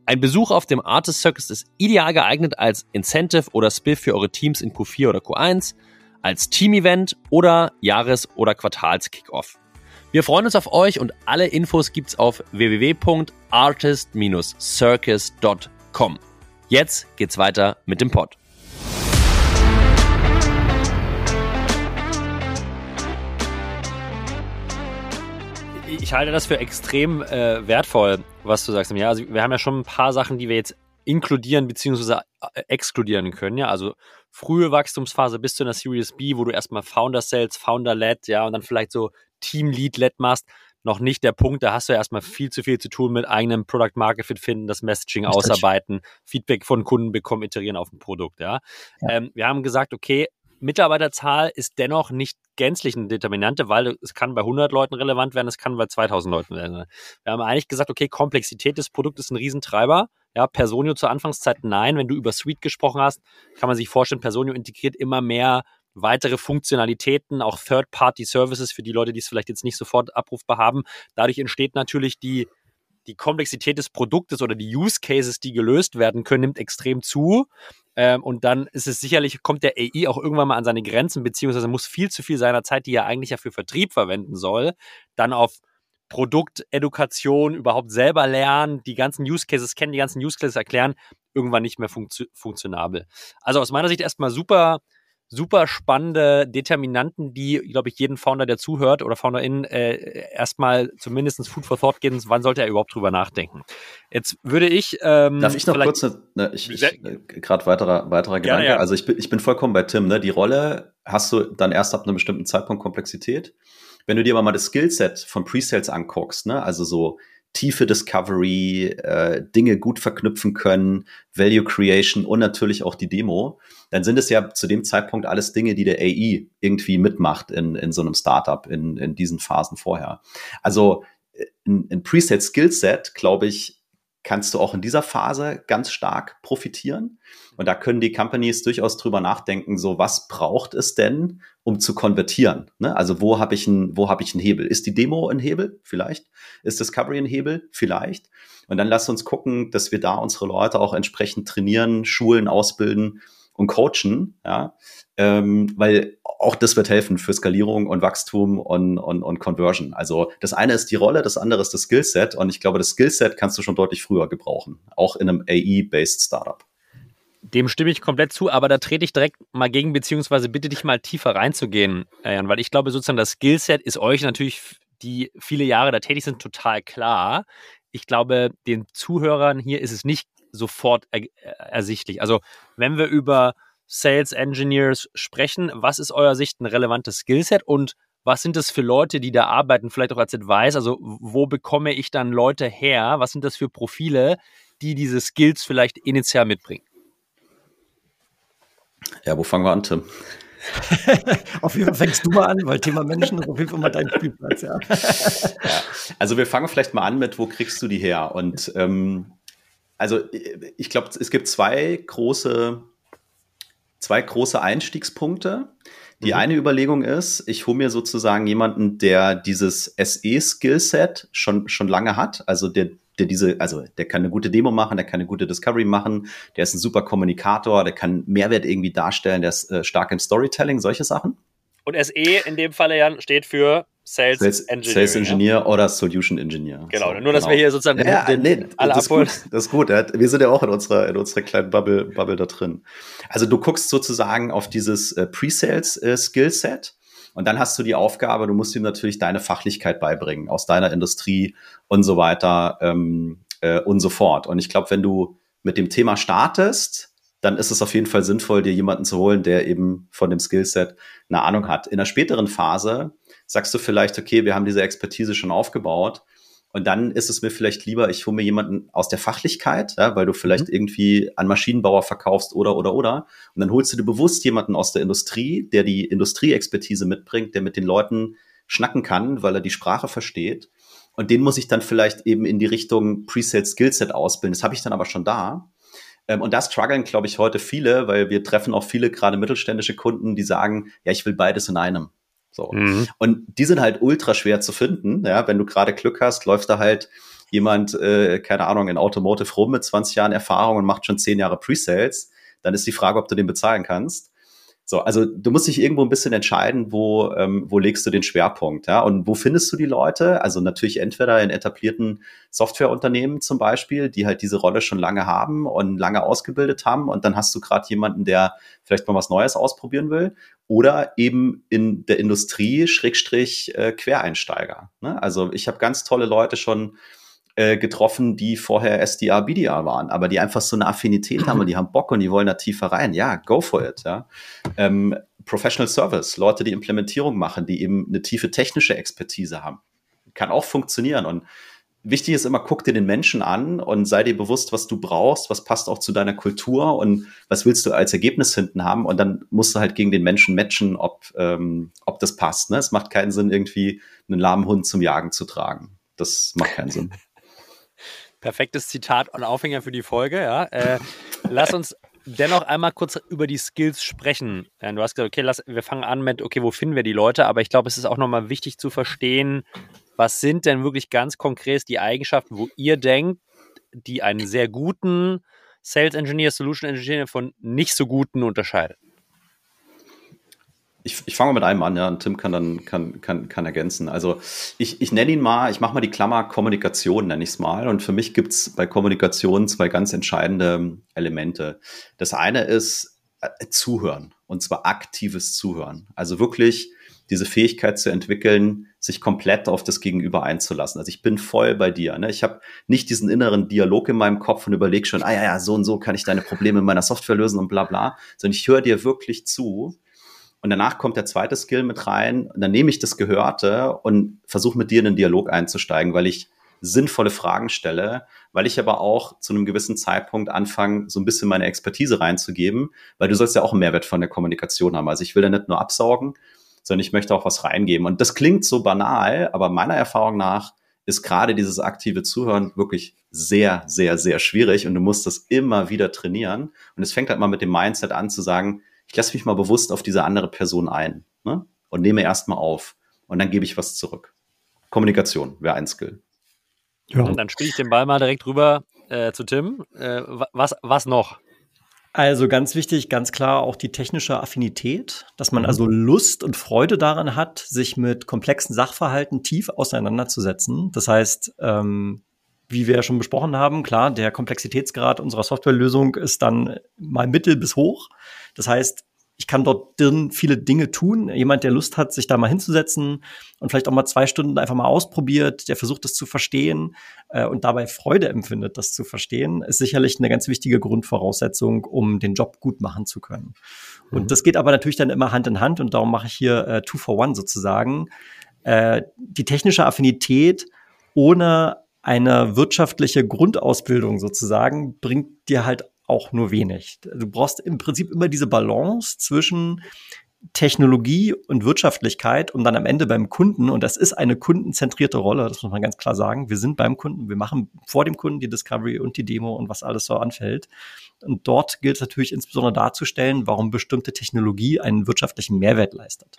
Ein Besuch auf dem Artist Circus ist ideal geeignet als Incentive oder Spiff für eure Teams in Q4 oder Q1 als Team-Event oder Jahres- oder Quartals-Kickoff. Wir freuen uns auf euch und alle Infos gibt's auf www.artist-circus.com. Jetzt geht's weiter mit dem Pod. Ich halte das für extrem äh, wertvoll, was du sagst. Ja, also wir haben ja schon ein paar Sachen, die wir jetzt inkludieren bzw. Äh, exkludieren können. Ja, also frühe Wachstumsphase bis zu einer Series B, wo du erstmal Founder Sales, Founder Led, ja, und dann vielleicht so Team Lead Led machst, noch nicht der Punkt. Da hast du ja erstmal viel zu viel zu tun mit eigenem Product Market Fit finden, das Messaging Richtig. ausarbeiten, Feedback von Kunden bekommen, iterieren auf dem Produkt, ja. ja. Ähm, wir haben gesagt, okay, Mitarbeiterzahl ist dennoch nicht gänzlich eine Determinante, weil es kann bei 100 Leuten relevant werden, es kann bei 2000 Leuten werden. Wir haben eigentlich gesagt, okay, Komplexität des Produktes ist ein Riesentreiber. Ja, Personio zur Anfangszeit nein. Wenn du über Suite gesprochen hast, kann man sich vorstellen, Personio integriert immer mehr weitere Funktionalitäten, auch Third-Party-Services für die Leute, die es vielleicht jetzt nicht sofort abrufbar haben. Dadurch entsteht natürlich die, die Komplexität des Produktes oder die Use Cases, die gelöst werden können, nimmt extrem zu. Ähm, und dann ist es sicherlich, kommt der AI auch irgendwann mal an seine Grenzen, beziehungsweise muss viel zu viel seiner Zeit, die er eigentlich ja für Vertrieb verwenden soll, dann auf Produktedukation, überhaupt selber lernen, die ganzen Use Cases kennen, die ganzen Use Cases erklären, irgendwann nicht mehr funktio funktionabel. Also aus meiner Sicht erstmal super, super spannende Determinanten, die, glaube ich, jeden Founder, der zuhört oder Founderin, äh, erstmal zumindest Food for Thought geben, wann sollte er überhaupt drüber nachdenken. Jetzt würde ich. Ähm, Darf ich noch kurz, ne, ne, ich, ich äh, gerade weiterer, weiterer Gedanke. Ja. Also ich bin, ich bin vollkommen bei Tim, ne? Die Rolle hast du dann erst ab einem bestimmten Zeitpunkt Komplexität. Wenn du dir aber mal das Skillset von Presales anguckst, ne, also so tiefe Discovery, äh, Dinge gut verknüpfen können, Value Creation und natürlich auch die Demo, dann sind es ja zu dem Zeitpunkt alles Dinge, die der AI irgendwie mitmacht in, in so einem Startup in, in diesen Phasen vorher. Also äh, ein, ein Preset Skillset, glaube ich, kannst du auch in dieser Phase ganz stark profitieren. Und da können die Companies durchaus drüber nachdenken, so was braucht es denn, um zu konvertieren? Ne? Also wo habe ich einen, wo habe ich einen Hebel? Ist die Demo ein Hebel? Vielleicht. Ist Discovery ein Hebel? Vielleicht. Und dann lass uns gucken, dass wir da unsere Leute auch entsprechend trainieren, schulen, ausbilden und coachen, ja, ähm, weil auch das wird helfen für Skalierung und Wachstum und, und, und Conversion. Also das eine ist die Rolle, das andere ist das Skillset und ich glaube, das Skillset kannst du schon deutlich früher gebrauchen, auch in einem AI-based Startup. Dem stimme ich komplett zu, aber da trete ich direkt mal gegen, beziehungsweise bitte dich mal tiefer reinzugehen, Jan, weil ich glaube sozusagen das Skillset ist euch natürlich, die viele Jahre da tätig sind, total klar. Ich glaube, den Zuhörern hier ist es nicht sofort er ersichtlich. Also wenn wir über Sales Engineers sprechen, was ist eurer Sicht ein relevantes Skillset und was sind das für Leute, die da arbeiten, vielleicht auch als Advice? Also wo bekomme ich dann Leute her? Was sind das für Profile, die diese Skills vielleicht initial mitbringen? Ja, wo fangen wir an, Tim? *laughs* auf jeden Fall fängst du mal an, weil Thema Menschen ist auf jeden Fall mal dein Spielplatz, ja. *laughs* ja. Also wir fangen vielleicht mal an mit, wo kriegst du die her? Und ähm, also ich glaube, es gibt zwei große, zwei große Einstiegspunkte. Die mhm. eine Überlegung ist, ich hole mir sozusagen jemanden, der dieses SE-Skillset schon, schon lange hat, also der, der diese, also der kann eine gute Demo machen, der kann eine gute Discovery machen, der ist ein super Kommunikator, der kann Mehrwert irgendwie darstellen, der ist äh, stark im Storytelling, solche Sachen. Und SE in dem Falle, Jan, steht für Sales, Sales Engineer. Sales Engineer ja? oder Solution Engineer. Genau, so, nur dass genau. wir hier sozusagen ja, den, nee, alle das abholen. Ist gut, das ist gut. Wir sind ja auch in unserer, in unserer kleinen Bubble, Bubble da drin. Also du guckst sozusagen auf dieses äh, Pre-Sales äh, Skillset und dann hast du die Aufgabe, du musst ihm natürlich deine Fachlichkeit beibringen aus deiner Industrie und so weiter ähm, äh, und so fort. Und ich glaube, wenn du mit dem Thema startest, dann ist es auf jeden Fall sinnvoll, dir jemanden zu holen, der eben von dem Skillset eine Ahnung hat. In der späteren Phase sagst du vielleicht, okay, wir haben diese Expertise schon aufgebaut. Und dann ist es mir vielleicht lieber, ich hole mir jemanden aus der Fachlichkeit, ja, weil du vielleicht mhm. irgendwie an Maschinenbauer verkaufst oder, oder, oder. Und dann holst du dir bewusst jemanden aus der Industrie, der die Industrieexpertise mitbringt, der mit den Leuten schnacken kann, weil er die Sprache versteht. Und den muss ich dann vielleicht eben in die Richtung Pre-Sales Skillset ausbilden. Das habe ich dann aber schon da. Ähm, und da strugglen, glaube ich, heute viele, weil wir treffen auch viele gerade mittelständische Kunden, die sagen, ja, ich will beides in einem. So. Mhm. Und die sind halt ultra schwer zu finden. Ja, wenn du gerade Glück hast, läuft da halt jemand, äh, keine Ahnung, in Automotive rum mit 20 Jahren Erfahrung und macht schon 10 Jahre Pre-Sales. Dann ist die Frage, ob du den bezahlen kannst. So, also du musst dich irgendwo ein bisschen entscheiden, wo, ähm, wo legst du den Schwerpunkt, ja, und wo findest du die Leute? Also natürlich entweder in etablierten Softwareunternehmen zum Beispiel, die halt diese Rolle schon lange haben und lange ausgebildet haben, und dann hast du gerade jemanden, der vielleicht mal was Neues ausprobieren will, oder eben in der Industrie Schrägstrich äh, Quereinsteiger. Ne? Also ich habe ganz tolle Leute schon äh, getroffen, die vorher SDR, BDR waren, aber die einfach so eine Affinität haben und die haben Bock und die wollen da tiefer rein. Ja, go for it. Ja. Ähm, Professional Service, Leute, die Implementierung machen, die eben eine tiefe technische Expertise haben. Kann auch funktionieren. Und wichtig ist immer, guck dir den Menschen an und sei dir bewusst, was du brauchst, was passt auch zu deiner Kultur und was willst du als Ergebnis hinten haben. Und dann musst du halt gegen den Menschen matchen, ob, ähm, ob das passt. Ne? Es macht keinen Sinn, irgendwie einen lahmen Hund zum Jagen zu tragen. Das macht keinen Sinn. Perfektes Zitat und Aufhänger für die Folge, ja. Äh, lass uns dennoch einmal kurz über die Skills sprechen. Du hast gesagt, okay, lass, wir fangen an mit, okay, wo finden wir die Leute? Aber ich glaube, es ist auch nochmal wichtig zu verstehen, was sind denn wirklich ganz konkret die Eigenschaften, wo ihr denkt, die einen sehr guten Sales Engineer, Solution Engineer von nicht so guten unterscheidet? Ich, ich fange mit einem an, ja, und Tim kann dann kann, kann, kann ergänzen. Also ich, ich nenne ihn mal, ich mache mal die Klammer Kommunikation, nenne ich es mal. Und für mich gibt es bei Kommunikation zwei ganz entscheidende Elemente. Das eine ist äh, Zuhören, und zwar aktives Zuhören. Also wirklich diese Fähigkeit zu entwickeln, sich komplett auf das Gegenüber einzulassen. Also ich bin voll bei dir. Ne? Ich habe nicht diesen inneren Dialog in meinem Kopf und überlege schon, ah ja, ja, so und so kann ich deine Probleme in meiner Software lösen und bla bla, sondern ich höre dir wirklich zu und danach kommt der zweite Skill mit rein. Und dann nehme ich das Gehörte und versuche mit dir in den Dialog einzusteigen, weil ich sinnvolle Fragen stelle, weil ich aber auch zu einem gewissen Zeitpunkt anfange, so ein bisschen meine Expertise reinzugeben, weil du sollst ja auch einen Mehrwert von der Kommunikation haben. Also ich will da nicht nur absaugen, sondern ich möchte auch was reingeben. Und das klingt so banal, aber meiner Erfahrung nach ist gerade dieses aktive Zuhören wirklich sehr, sehr, sehr schwierig und du musst das immer wieder trainieren. Und es fängt halt mal mit dem Mindset an zu sagen, ich lasse mich mal bewusst auf diese andere Person ein ne? und nehme erstmal auf und dann gebe ich was zurück. Kommunikation wäre ein Skill. Ja. Und dann spiele ich den Ball mal direkt rüber äh, zu Tim. Äh, was, was noch? Also ganz wichtig, ganz klar auch die technische Affinität, dass man also Lust und Freude daran hat, sich mit komplexen Sachverhalten tief auseinanderzusetzen. Das heißt, ähm, wie wir ja schon besprochen haben, klar, der Komplexitätsgrad unserer Softwarelösung ist dann mal mittel bis hoch. Das heißt, ich kann dort drin viele Dinge tun. Jemand, der Lust hat, sich da mal hinzusetzen und vielleicht auch mal zwei Stunden einfach mal ausprobiert, der versucht, das zu verstehen äh, und dabei Freude empfindet, das zu verstehen, ist sicherlich eine ganz wichtige Grundvoraussetzung, um den Job gut machen zu können. Mhm. Und das geht aber natürlich dann immer Hand in Hand und darum mache ich hier äh, Two for One sozusagen. Äh, die technische Affinität ohne eine wirtschaftliche Grundausbildung sozusagen bringt dir halt auch nur wenig. Du brauchst im Prinzip immer diese Balance zwischen Technologie und Wirtschaftlichkeit und dann am Ende beim Kunden. Und das ist eine kundenzentrierte Rolle, das muss man ganz klar sagen. Wir sind beim Kunden, wir machen vor dem Kunden die Discovery und die Demo und was alles so anfällt. Und dort gilt es natürlich insbesondere darzustellen, warum bestimmte Technologie einen wirtschaftlichen Mehrwert leistet.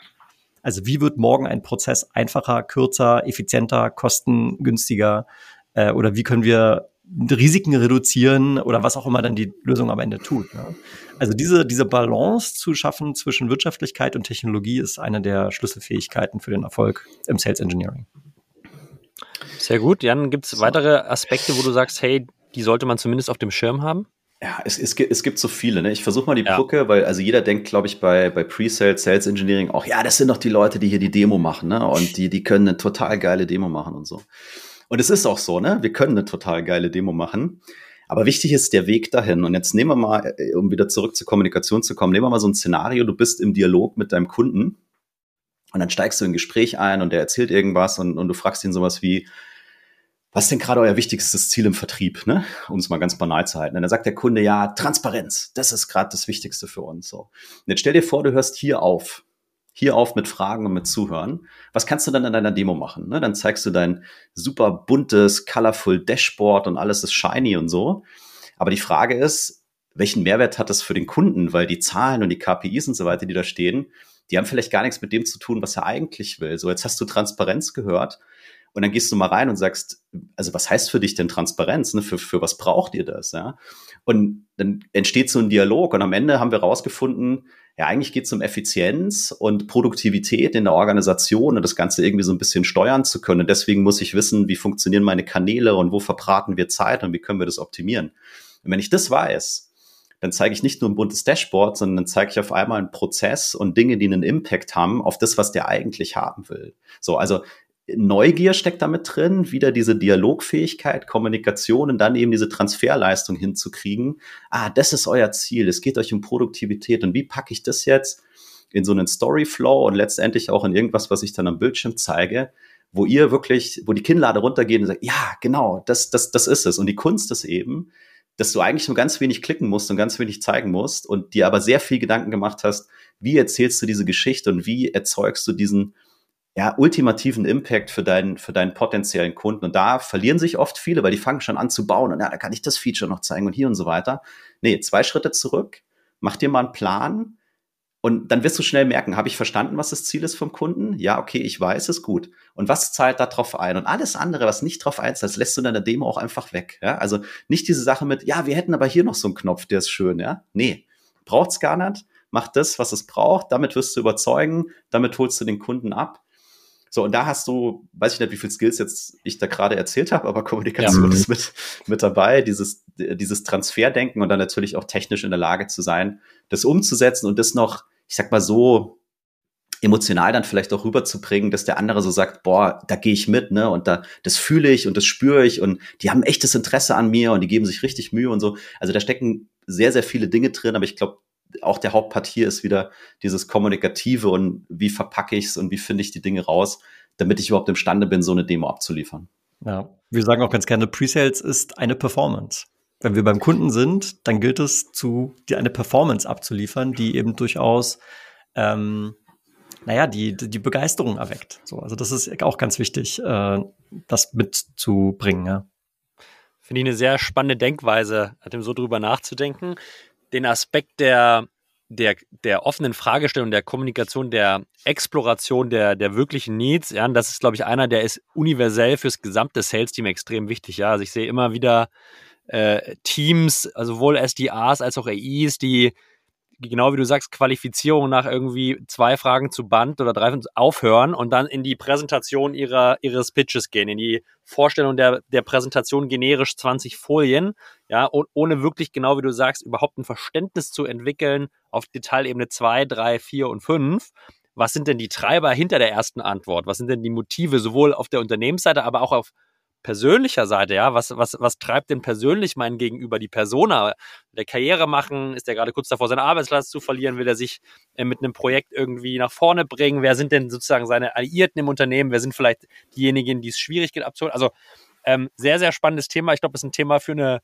Also wie wird morgen ein Prozess einfacher, kürzer, effizienter, kostengünstiger äh, oder wie können wir Risiken reduzieren oder was auch immer dann die Lösung am Ende tut. Ne? Also diese, diese Balance zu schaffen zwischen Wirtschaftlichkeit und Technologie ist eine der Schlüsselfähigkeiten für den Erfolg im Sales Engineering. Sehr gut. Jan, gibt es weitere Aspekte, wo du sagst, hey, die sollte man zumindest auf dem Schirm haben? Ja, es, es, es gibt so viele. Ne? Ich versuche mal die ja. Brücke, weil also jeder denkt, glaube ich, bei, bei Pre-Sales, Sales Engineering auch, ja, das sind doch die Leute, die hier die Demo machen, ne? Und die, die können eine total geile Demo machen und so. Und es ist auch so, ne? Wir können eine total geile Demo machen. Aber wichtig ist der Weg dahin. Und jetzt nehmen wir mal, äh, um wieder zurück zur Kommunikation zu kommen, nehmen wir mal so ein Szenario, du bist im Dialog mit deinem Kunden und dann steigst du in ein Gespräch ein und der erzählt irgendwas und, und du fragst ihn sowas wie, was ist denn gerade euer wichtigstes Ziel im Vertrieb, ne? Um es mal ganz banal zu halten. Und dann sagt der Kunde, ja, Transparenz, das ist gerade das Wichtigste für uns. So. Und jetzt stell dir vor, du hörst hier auf hier auf mit Fragen und mit Zuhören. Was kannst du dann in deiner Demo machen? Ne? Dann zeigst du dein super buntes, colorful Dashboard und alles ist shiny und so. Aber die Frage ist, welchen Mehrwert hat das für den Kunden? Weil die Zahlen und die KPIs und so weiter, die da stehen, die haben vielleicht gar nichts mit dem zu tun, was er eigentlich will. So, jetzt hast du Transparenz gehört und dann gehst du mal rein und sagst, also was heißt für dich denn Transparenz? Ne? Für, für was braucht ihr das? Ja? Und dann entsteht so ein Dialog und am Ende haben wir rausgefunden, ja, eigentlich geht es um Effizienz und Produktivität in der Organisation und das Ganze irgendwie so ein bisschen steuern zu können. deswegen muss ich wissen, wie funktionieren meine Kanäle und wo verbraten wir Zeit und wie können wir das optimieren. Und wenn ich das weiß, dann zeige ich nicht nur ein buntes Dashboard, sondern dann zeige ich auf einmal einen Prozess und Dinge, die einen Impact haben auf das, was der eigentlich haben will. So, also Neugier steckt damit drin, wieder diese Dialogfähigkeit, Kommunikation und dann eben diese Transferleistung hinzukriegen. Ah, das ist euer Ziel. Es geht euch um Produktivität. Und wie packe ich das jetzt in so einen Storyflow und letztendlich auch in irgendwas, was ich dann am Bildschirm zeige, wo ihr wirklich, wo die Kinnlade runtergeht und sagt, ja, genau, das, das, das ist es. Und die Kunst ist eben, dass du eigentlich nur ganz wenig klicken musst und ganz wenig zeigen musst und dir aber sehr viel Gedanken gemacht hast, wie erzählst du diese Geschichte und wie erzeugst du diesen, ja, ultimativen Impact für deinen, für deinen potenziellen Kunden. Und da verlieren sich oft viele, weil die fangen schon an zu bauen und ja, da kann ich das Feature noch zeigen und hier und so weiter. Nee, zwei Schritte zurück, mach dir mal einen Plan und dann wirst du schnell merken, habe ich verstanden, was das Ziel ist vom Kunden? Ja, okay, ich weiß es gut. Und was zahlt da drauf ein? Und alles andere, was nicht drauf einzahlt, lässt du in der Demo auch einfach weg. Ja? Also nicht diese Sache mit, ja, wir hätten aber hier noch so einen Knopf, der ist schön, ja. Nee, braucht's gar nicht. Mach das, was es braucht, damit wirst du überzeugen, damit holst du den Kunden ab. So, und da hast du, weiß ich nicht, wie viel Skills jetzt ich da gerade erzählt habe, aber Kommunikation ja. ist mit, mit dabei, dieses, dieses Transferdenken und dann natürlich auch technisch in der Lage zu sein, das umzusetzen und das noch, ich sag mal so, emotional dann vielleicht auch rüberzubringen, dass der andere so sagt, boah, da gehe ich mit, ne? Und da, das fühle ich und das spüre ich und die haben echtes Interesse an mir und die geben sich richtig Mühe und so. Also da stecken sehr, sehr viele Dinge drin, aber ich glaube, auch der Hauptpart hier ist wieder dieses Kommunikative und wie verpacke ich es und wie finde ich die Dinge raus, damit ich überhaupt imstande bin, so eine Demo abzuliefern. Ja. Wir sagen auch ganz gerne, Pre-Sales ist eine Performance. Wenn wir beim Kunden sind, dann gilt es, zu dir eine Performance abzuliefern, die eben durchaus ähm, naja, die, die Begeisterung erweckt. So, also das ist auch ganz wichtig, äh, das mitzubringen. Ja. Finde ich eine sehr spannende Denkweise, dem so drüber nachzudenken. Den Aspekt der, der, der offenen Fragestellung, der Kommunikation, der Exploration der, der wirklichen Needs, ja, das ist, glaube ich, einer, der ist universell fürs gesamte Sales-Team extrem wichtig. Ja, also ich sehe immer wieder äh, Teams, also sowohl SDAs als auch AIs, die genau wie du sagst, Qualifizierung nach irgendwie zwei Fragen zu Band oder drei aufhören und dann in die Präsentation ihrer, ihres Pitches gehen, in die Vorstellung der, der Präsentation generisch 20 Folien, ja, und ohne wirklich genau wie du sagst, überhaupt ein Verständnis zu entwickeln auf Detailebene zwei, drei, vier und fünf. Was sind denn die Treiber hinter der ersten Antwort? Was sind denn die Motive sowohl auf der Unternehmensseite, aber auch auf persönlicher Seite, ja, was, was, was treibt denn persönlich mein Gegenüber die Persona? Der Karriere machen, ist der gerade kurz davor, seinen Arbeitsplatz zu verlieren, will er sich äh, mit einem Projekt irgendwie nach vorne bringen? Wer sind denn sozusagen seine Alliierten im Unternehmen? Wer sind vielleicht diejenigen, die es schwierig geht abzuholen? Also ähm, sehr, sehr spannendes Thema. Ich glaube, es ist ein Thema für eine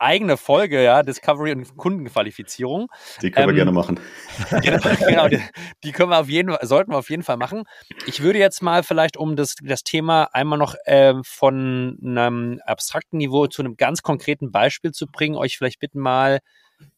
eigene Folge, ja, Discovery und Kundenqualifizierung. Die können ähm, wir gerne machen. *laughs* Genau, genau die, die, können wir auf jeden Fall, sollten wir auf jeden Fall machen. Ich würde jetzt mal vielleicht, um das, das Thema einmal noch äh, von einem abstrakten Niveau zu einem ganz konkreten Beispiel zu bringen, euch vielleicht bitten mal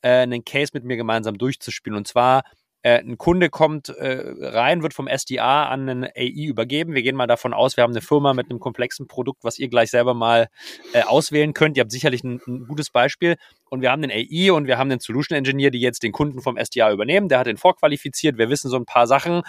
äh, einen Case mit mir gemeinsam durchzuspielen. Und zwar äh, ein Kunde kommt äh, rein, wird vom SDA an einen AI übergeben. Wir gehen mal davon aus, wir haben eine Firma mit einem komplexen Produkt, was ihr gleich selber mal äh, auswählen könnt. Ihr habt sicherlich ein, ein, gutes Beispiel. Und wir haben den AI und wir haben den Solution Engineer, die jetzt den Kunden vom SDA übernehmen. Der hat den vorqualifiziert. Wir wissen so ein paar Sachen.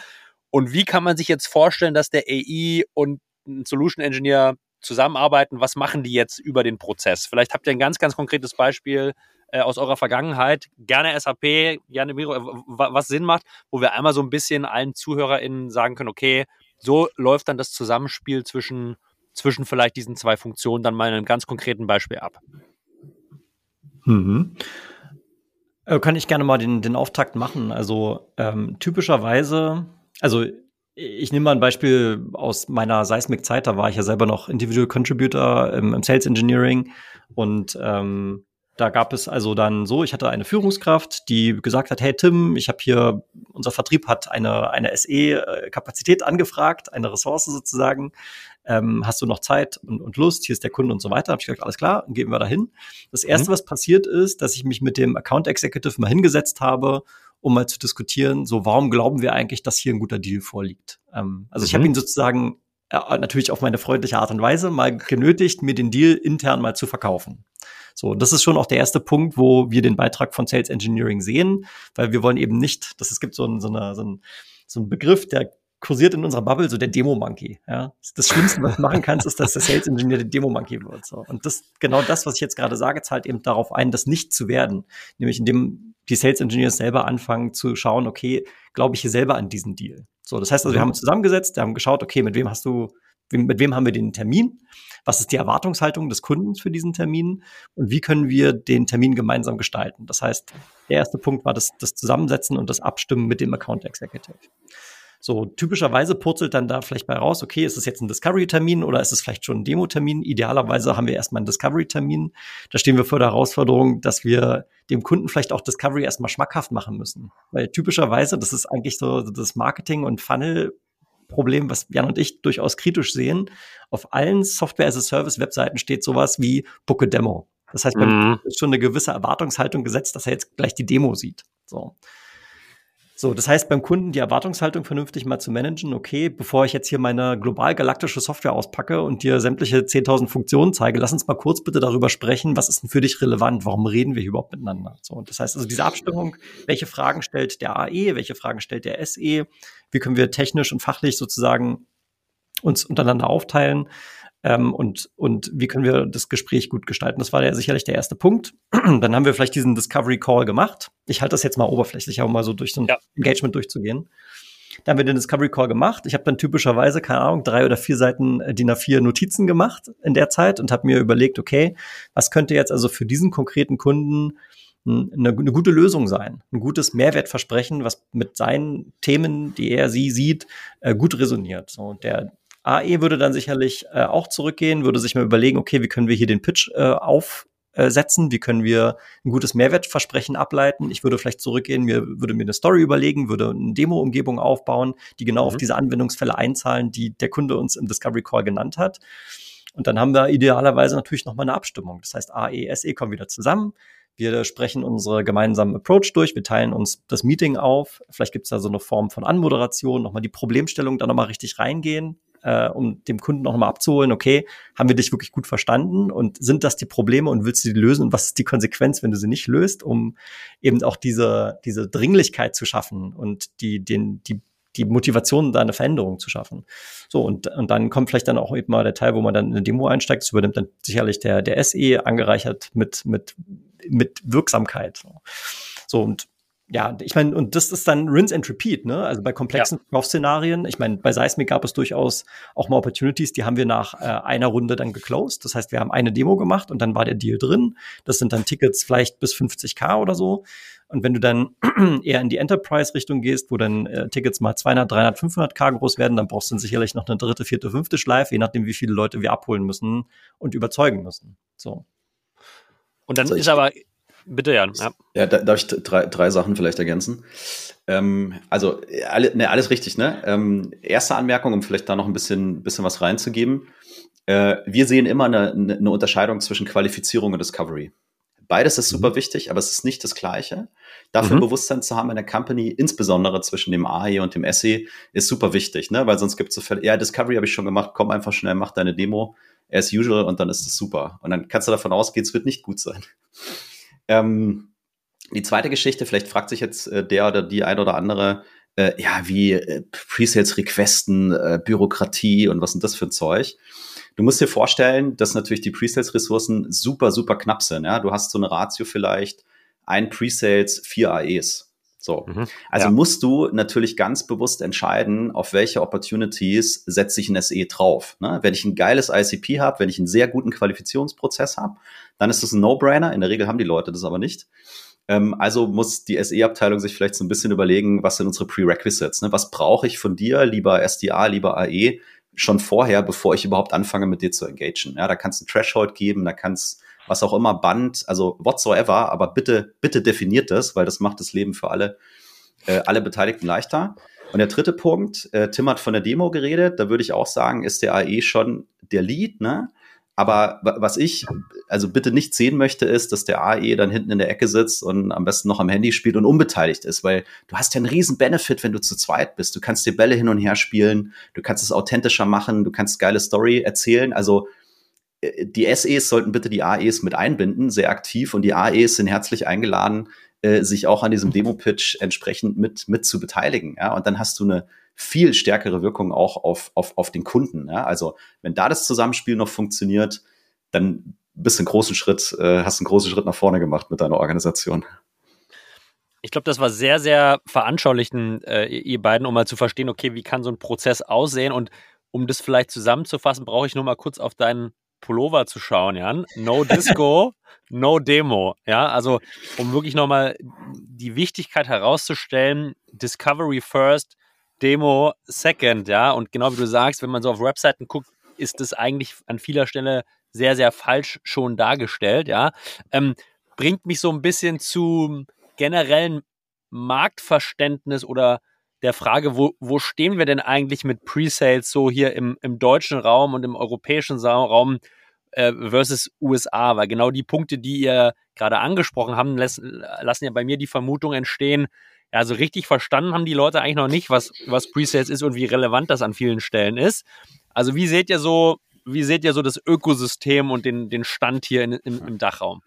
Und wie kann man sich jetzt vorstellen, dass der AI und ein Solution Engineer zusammenarbeiten? Was machen die jetzt über den Prozess? Vielleicht habt ihr ein ganz, ganz konkretes Beispiel, äh, aus eurer Vergangenheit, gerne SAP, gerne Miro, äh, was Sinn macht, wo wir einmal so ein bisschen allen ZuhörerInnen sagen können, okay, so läuft dann das Zusammenspiel zwischen, zwischen vielleicht diesen zwei Funktionen dann mal in einem ganz konkreten Beispiel ab. Mhm. Äh, kann ich gerne mal den, den Auftakt machen. Also ähm, typischerweise, also ich nehme mal ein Beispiel aus meiner Seismic-Zeit, da war ich ja selber noch Individual Contributor im, im Sales Engineering und ähm, da gab es also dann so, ich hatte eine Führungskraft, die gesagt hat, hey Tim, ich habe hier, unser Vertrieb hat eine, eine SE-Kapazität angefragt, eine Ressource sozusagen. Ähm, hast du noch Zeit und, und Lust? Hier ist der Kunde und so weiter. Habe ich gesagt, alles klar, gehen wir dahin. Das erste, mhm. was passiert ist, dass ich mich mit dem Account Executive mal hingesetzt habe, um mal zu diskutieren, so warum glauben wir eigentlich, dass hier ein guter Deal vorliegt. Ähm, also mhm. ich habe ihn sozusagen äh, natürlich auf meine freundliche Art und Weise mal genötigt, mir den Deal intern mal zu verkaufen. So, das ist schon auch der erste Punkt, wo wir den Beitrag von Sales Engineering sehen, weil wir wollen eben nicht, dass es gibt so, ein, so, eine, so, ein, so ein Begriff, der kursiert in unserer Bubble, so der Demo-Monkey. Ja? Das Schlimmste, was du machen kannst, ist, dass der Sales Engineer der Demo-Monkey wird. So. Und das, genau das, was ich jetzt gerade sage, zahlt eben darauf ein, das nicht zu werden. Nämlich indem die Sales Engineers selber anfangen zu schauen, okay, glaube ich hier selber an diesen Deal. So, das heißt also, wir haben uns zusammengesetzt, wir haben geschaut, okay, mit wem hast du, mit wem haben wir den Termin? was ist die Erwartungshaltung des Kunden für diesen Termin und wie können wir den Termin gemeinsam gestalten. Das heißt, der erste Punkt war das, das Zusammensetzen und das Abstimmen mit dem Account Executive. So, typischerweise purzelt dann da vielleicht bei raus, okay, ist es jetzt ein Discovery-Termin oder ist es vielleicht schon ein Demo-Termin? Idealerweise haben wir erstmal einen Discovery-Termin. Da stehen wir vor der Herausforderung, dass wir dem Kunden vielleicht auch Discovery erstmal schmackhaft machen müssen. Weil typischerweise, das ist eigentlich so das Marketing- und Funnel Problem, was Jan und ich durchaus kritisch sehen. Auf allen Software-as-a-Service-Webseiten steht sowas wie Book a Demo. Das heißt, mhm. ist schon eine gewisse Erwartungshaltung gesetzt, dass er jetzt gleich die Demo sieht. So. So, das heißt, beim Kunden die Erwartungshaltung vernünftig mal zu managen, okay, bevor ich jetzt hier meine global galaktische Software auspacke und dir sämtliche 10.000 Funktionen zeige, lass uns mal kurz bitte darüber sprechen, was ist denn für dich relevant, warum reden wir überhaupt miteinander? So, das heißt also diese Abstimmung, welche Fragen stellt der AE, welche Fragen stellt der SE, wie können wir technisch und fachlich sozusagen uns untereinander aufteilen, ähm, und, und wie können wir das Gespräch gut gestalten. Das war ja sicherlich der erste Punkt. *clears throat* Dann haben wir vielleicht diesen Discovery Call gemacht. Ich halte das jetzt mal oberflächlich, um mal so durch so ein ja. Engagement durchzugehen. Da haben wir den Discovery Call gemacht. Ich habe dann typischerweise, keine Ahnung, drei oder vier Seiten äh, DIN A4 Notizen gemacht in der Zeit und habe mir überlegt, okay, was könnte jetzt also für diesen konkreten Kunden eine, eine, gute Lösung sein, ein gutes Mehrwertversprechen, was mit seinen Themen, die er sie sieht, äh, gut resoniert. So, der AE würde dann sicherlich äh, auch zurückgehen, würde sich mal überlegen, okay, wie können wir hier den Pitch äh, aufsetzen, wie können wir ein gutes Mehrwertversprechen ableiten. Ich würde vielleicht zurückgehen, mir würde mir eine Story überlegen, würde eine Demo-Umgebung aufbauen, die genau mhm. auf diese Anwendungsfälle einzahlen, die der Kunde uns im Discovery Call genannt hat. Und dann haben wir idealerweise natürlich nochmal eine Abstimmung. Das heißt, AE, SE kommen wieder zusammen. Wir sprechen unsere gemeinsamen Approach durch, wir teilen uns das Meeting auf. Vielleicht gibt es da so eine Form von Anmoderation, nochmal die Problemstellung da nochmal richtig reingehen, äh, um dem Kunden nochmal abzuholen, okay, haben wir dich wirklich gut verstanden und sind das die Probleme und willst du die lösen und was ist die Konsequenz, wenn du sie nicht löst, um eben auch diese, diese Dringlichkeit zu schaffen und die, den, die die Motivation, da eine Veränderung zu schaffen. So, und, und dann kommt vielleicht dann auch eben mal der Teil, wo man dann in eine Demo einsteigt. Das übernimmt dann sicherlich der, der SE, angereichert mit, mit, mit Wirksamkeit. So, und ja, ich meine, und das ist dann Rinse and Repeat, ne? Also bei komplexen ja. Kaufszenarien, ich meine, bei Seismic gab es durchaus auch mal Opportunities, die haben wir nach äh, einer Runde dann geclosed. Das heißt, wir haben eine Demo gemacht und dann war der Deal drin. Das sind dann Tickets vielleicht bis 50k oder so. Und wenn du dann *clears throat* eher in die Enterprise-Richtung gehst, wo dann äh, Tickets mal 200, 300, 500k groß werden, dann brauchst du dann sicherlich noch eine dritte, vierte, fünfte Schleife, je nachdem, wie viele Leute wir abholen müssen und überzeugen müssen. So. Und dann also ist aber Bitte, Jan. Ja, ja da, darf ich drei, drei Sachen vielleicht ergänzen? Ähm, also, alle, ne, alles richtig, ne? Ähm, erste Anmerkung, um vielleicht da noch ein bisschen, bisschen was reinzugeben. Äh, wir sehen immer eine, eine Unterscheidung zwischen Qualifizierung und Discovery. Beides ist super mhm. wichtig, aber es ist nicht das Gleiche. Dafür mhm. Bewusstsein zu haben in der Company, insbesondere zwischen dem AE und dem SE, ist super wichtig, ne? Weil sonst gibt es so Fälle, ja, Discovery habe ich schon gemacht, komm einfach schnell, mach deine Demo as usual und dann ist es super. Und dann kannst du davon ausgehen, es wird nicht gut sein. Ähm, die zweite Geschichte, vielleicht fragt sich jetzt äh, der oder die ein oder andere, äh, ja, wie äh, Presales-Requesten, äh, Bürokratie und was sind das für ein Zeug? Du musst dir vorstellen, dass natürlich die Presales-Ressourcen super, super knapp sind. Ja? Du hast so eine Ratio vielleicht ein Presales, vier AEs. So. Mhm, also ja. musst du natürlich ganz bewusst entscheiden, auf welche Opportunities setze ich ein SE drauf. Ne? Wenn ich ein geiles ICP habe, wenn ich einen sehr guten Qualifizierungsprozess habe, dann ist das ein No-Brainer. In der Regel haben die Leute das aber nicht. Ähm, also muss die SE-Abteilung sich vielleicht so ein bisschen überlegen, was sind unsere Prerequisites? Ne? Was brauche ich von dir, lieber SDA, lieber AE, schon vorher, bevor ich überhaupt anfange, mit dir zu engagen? Ja, da kannst du ein Threshold geben, da kannst was auch immer, Band, also whatsoever, aber bitte, bitte definiert das, weil das macht das Leben für alle, äh, alle Beteiligten leichter. Und der dritte Punkt, äh, Tim hat von der Demo geredet, da würde ich auch sagen, ist der AE schon der Lead, ne? Aber was ich also bitte nicht sehen möchte, ist, dass der AE dann hinten in der Ecke sitzt und am besten noch am Handy spielt und unbeteiligt ist, weil du hast ja einen riesen Benefit, wenn du zu zweit bist. Du kannst dir Bälle hin und her spielen, du kannst es authentischer machen, du kannst geile Story erzählen. Also die SEs sollten bitte die AEs mit einbinden, sehr aktiv. Und die AEs sind herzlich eingeladen, äh, sich auch an diesem Demo-Pitch entsprechend mit, mit zu beteiligen. Ja? Und dann hast du eine viel stärkere Wirkung auch auf, auf, auf den Kunden. Ja? Also wenn da das Zusammenspiel noch funktioniert, dann bist du einen großen Schritt, äh, hast einen großen Schritt nach vorne gemacht mit deiner Organisation. Ich glaube, das war sehr, sehr veranschaulichend, äh, ihr beiden, um mal zu verstehen, okay, wie kann so ein Prozess aussehen und um das vielleicht zusammenzufassen, brauche ich nur mal kurz auf deinen Pullover zu schauen, Jan. No Disco, *laughs* no Demo. Ja, also um wirklich nochmal die Wichtigkeit herauszustellen, Discovery first, Demo second, ja. Und genau wie du sagst, wenn man so auf Webseiten guckt, ist das eigentlich an vieler Stelle sehr, sehr falsch schon dargestellt, ja. Ähm, bringt mich so ein bisschen zu generellen Marktverständnis oder der Frage, wo, wo stehen wir denn eigentlich mit Presales so hier im, im deutschen Raum und im europäischen Raum äh, versus USA? Weil genau die Punkte, die ihr gerade angesprochen habt, lassen, lassen ja bei mir die Vermutung entstehen, ja, so richtig verstanden haben die Leute eigentlich noch nicht, was, was Presales ist und wie relevant das an vielen Stellen ist. Also wie seht ihr so, wie seht ihr so das Ökosystem und den, den Stand hier in, im, im Dachraum?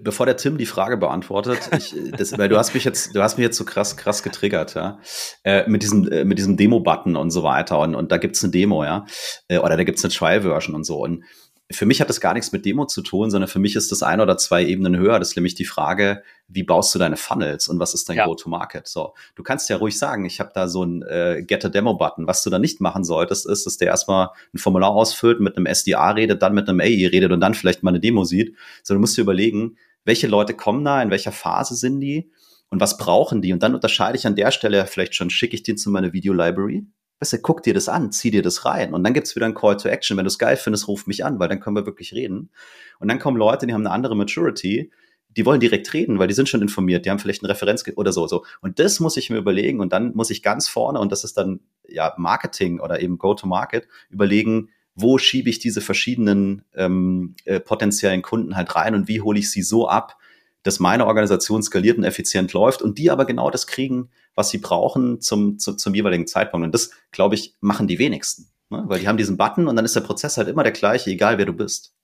Bevor der Tim die Frage beantwortet, ich, das, weil du hast mich jetzt, du hast mich jetzt so krass, krass getriggert, ja, äh, mit diesem, äh, mit diesem Demo-Button und so weiter und, und da gibt's eine Demo, ja, äh, oder da gibt's eine Trial-Version und so und für mich hat das gar nichts mit Demo zu tun, sondern für mich ist das ein oder zwei Ebenen höher. Das ist nämlich die Frage, wie baust du deine Funnels und was ist dein ja. Go-to-Market? So, du kannst ja ruhig sagen, ich habe da so ein äh, Get-a-Demo-Button. Was du da nicht machen solltest, ist, dass der erstmal ein Formular ausfüllt, mit einem SDA redet, dann mit einem AE redet und dann vielleicht mal eine Demo sieht. Sondern du musst dir überlegen, welche Leute kommen da, in welcher Phase sind die und was brauchen die? Und dann unterscheide ich an der Stelle vielleicht schon, schicke ich den zu meiner Video-Library weißt du, guck dir das an, zieh dir das rein. Und dann gibt's wieder ein Call to Action. Wenn du es geil findest, ruf mich an, weil dann können wir wirklich reden. Und dann kommen Leute, die haben eine andere Maturity, die wollen direkt reden, weil die sind schon informiert, die haben vielleicht eine Referenz oder so, so. Und das muss ich mir überlegen und dann muss ich ganz vorne, und das ist dann ja Marketing oder eben Go-to-Market, überlegen, wo schiebe ich diese verschiedenen ähm, äh, potenziellen Kunden halt rein und wie hole ich sie so ab, dass meine Organisation skaliert und effizient läuft und die aber genau das kriegen, was sie brauchen zum, zum, zum jeweiligen Zeitpunkt. Und das, glaube ich, machen die wenigsten. Ne? Weil die haben diesen Button und dann ist der Prozess halt immer der gleiche, egal wer du bist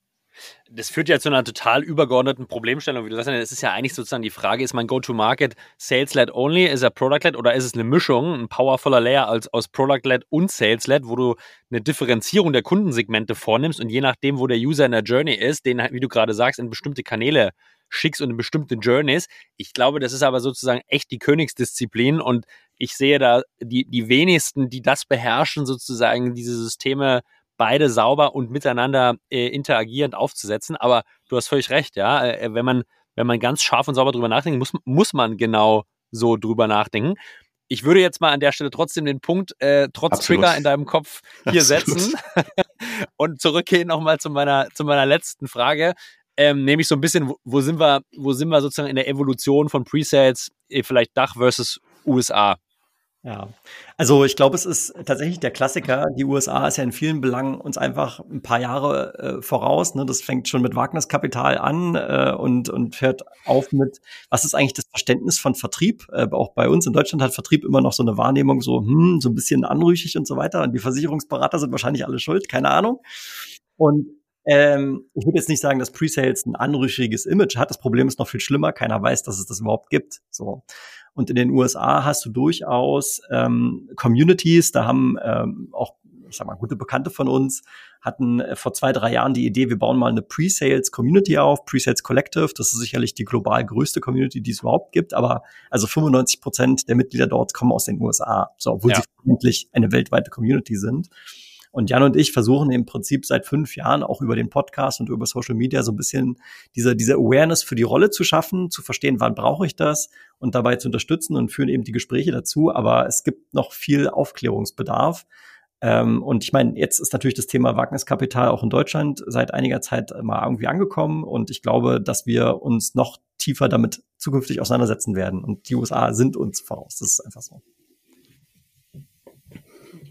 das führt ja zu einer total übergeordneten Problemstellung, wie du sagst. Es ist ja eigentlich sozusagen die Frage, ist mein Go-to-Market Sales-led only, ist er Product-led oder ist es eine Mischung, ein powervoller Layer als, aus Product-led und Sales-led, wo du eine Differenzierung der Kundensegmente vornimmst und je nachdem, wo der User in der Journey ist, den, wie du gerade sagst, in bestimmte Kanäle schickst und in bestimmte Journeys. Ich glaube, das ist aber sozusagen echt die Königsdisziplin und ich sehe da die, die wenigsten, die das beherrschen, sozusagen diese Systeme beide sauber und miteinander äh, interagierend aufzusetzen. Aber du hast völlig recht, ja. Äh, wenn man, wenn man ganz scharf und sauber drüber nachdenkt, muss, muss man genau so drüber nachdenken. Ich würde jetzt mal an der Stelle trotzdem den Punkt äh, trotz Absolut. Trigger in deinem Kopf hier *laughs* Absolut. setzen *laughs* und zurückgehen nochmal zu meiner, zu meiner letzten Frage. Ähm, nämlich so ein bisschen, wo, wo sind wir, wo sind wir sozusagen in der Evolution von Presales, äh, vielleicht Dach versus USA? Ja, also ich glaube, es ist tatsächlich der Klassiker. Die USA ist ja in vielen Belangen uns einfach ein paar Jahre äh, voraus. Ne? Das fängt schon mit Wagniskapital an äh, und, und hört auf mit, was ist eigentlich das Verständnis von Vertrieb? Äh, auch bei uns in Deutschland hat Vertrieb immer noch so eine Wahrnehmung, so, hm, so ein bisschen anrüchig und so weiter. Und die Versicherungsberater sind wahrscheinlich alle schuld, keine Ahnung. Und ähm, ich würde jetzt nicht sagen, dass Presales ein anrüchiges Image hat. Das Problem ist noch viel schlimmer. Keiner weiß, dass es das überhaupt gibt. So. Und in den USA hast du durchaus ähm, Communities, da haben ähm, auch ich sag mal, gute Bekannte von uns hatten äh, vor zwei, drei Jahren die Idee, wir bauen mal eine Pre-Sales Community auf, Pre-Sales Collective. Das ist sicherlich die global größte Community, die es überhaupt gibt. Aber also 95 Prozent der Mitglieder dort kommen aus den USA. So, obwohl ja. sie endlich eine weltweite Community sind. Und Jan und ich versuchen im Prinzip seit fünf Jahren auch über den Podcast und über Social Media so ein bisschen diese, diese Awareness für die Rolle zu schaffen, zu verstehen, wann brauche ich das und dabei zu unterstützen und führen eben die Gespräche dazu. Aber es gibt noch viel Aufklärungsbedarf. Ähm, und ich meine, jetzt ist natürlich das Thema Wagniskapital auch in Deutschland seit einiger Zeit mal irgendwie angekommen. Und ich glaube, dass wir uns noch tiefer damit zukünftig auseinandersetzen werden. Und die USA sind uns voraus. Das ist einfach so.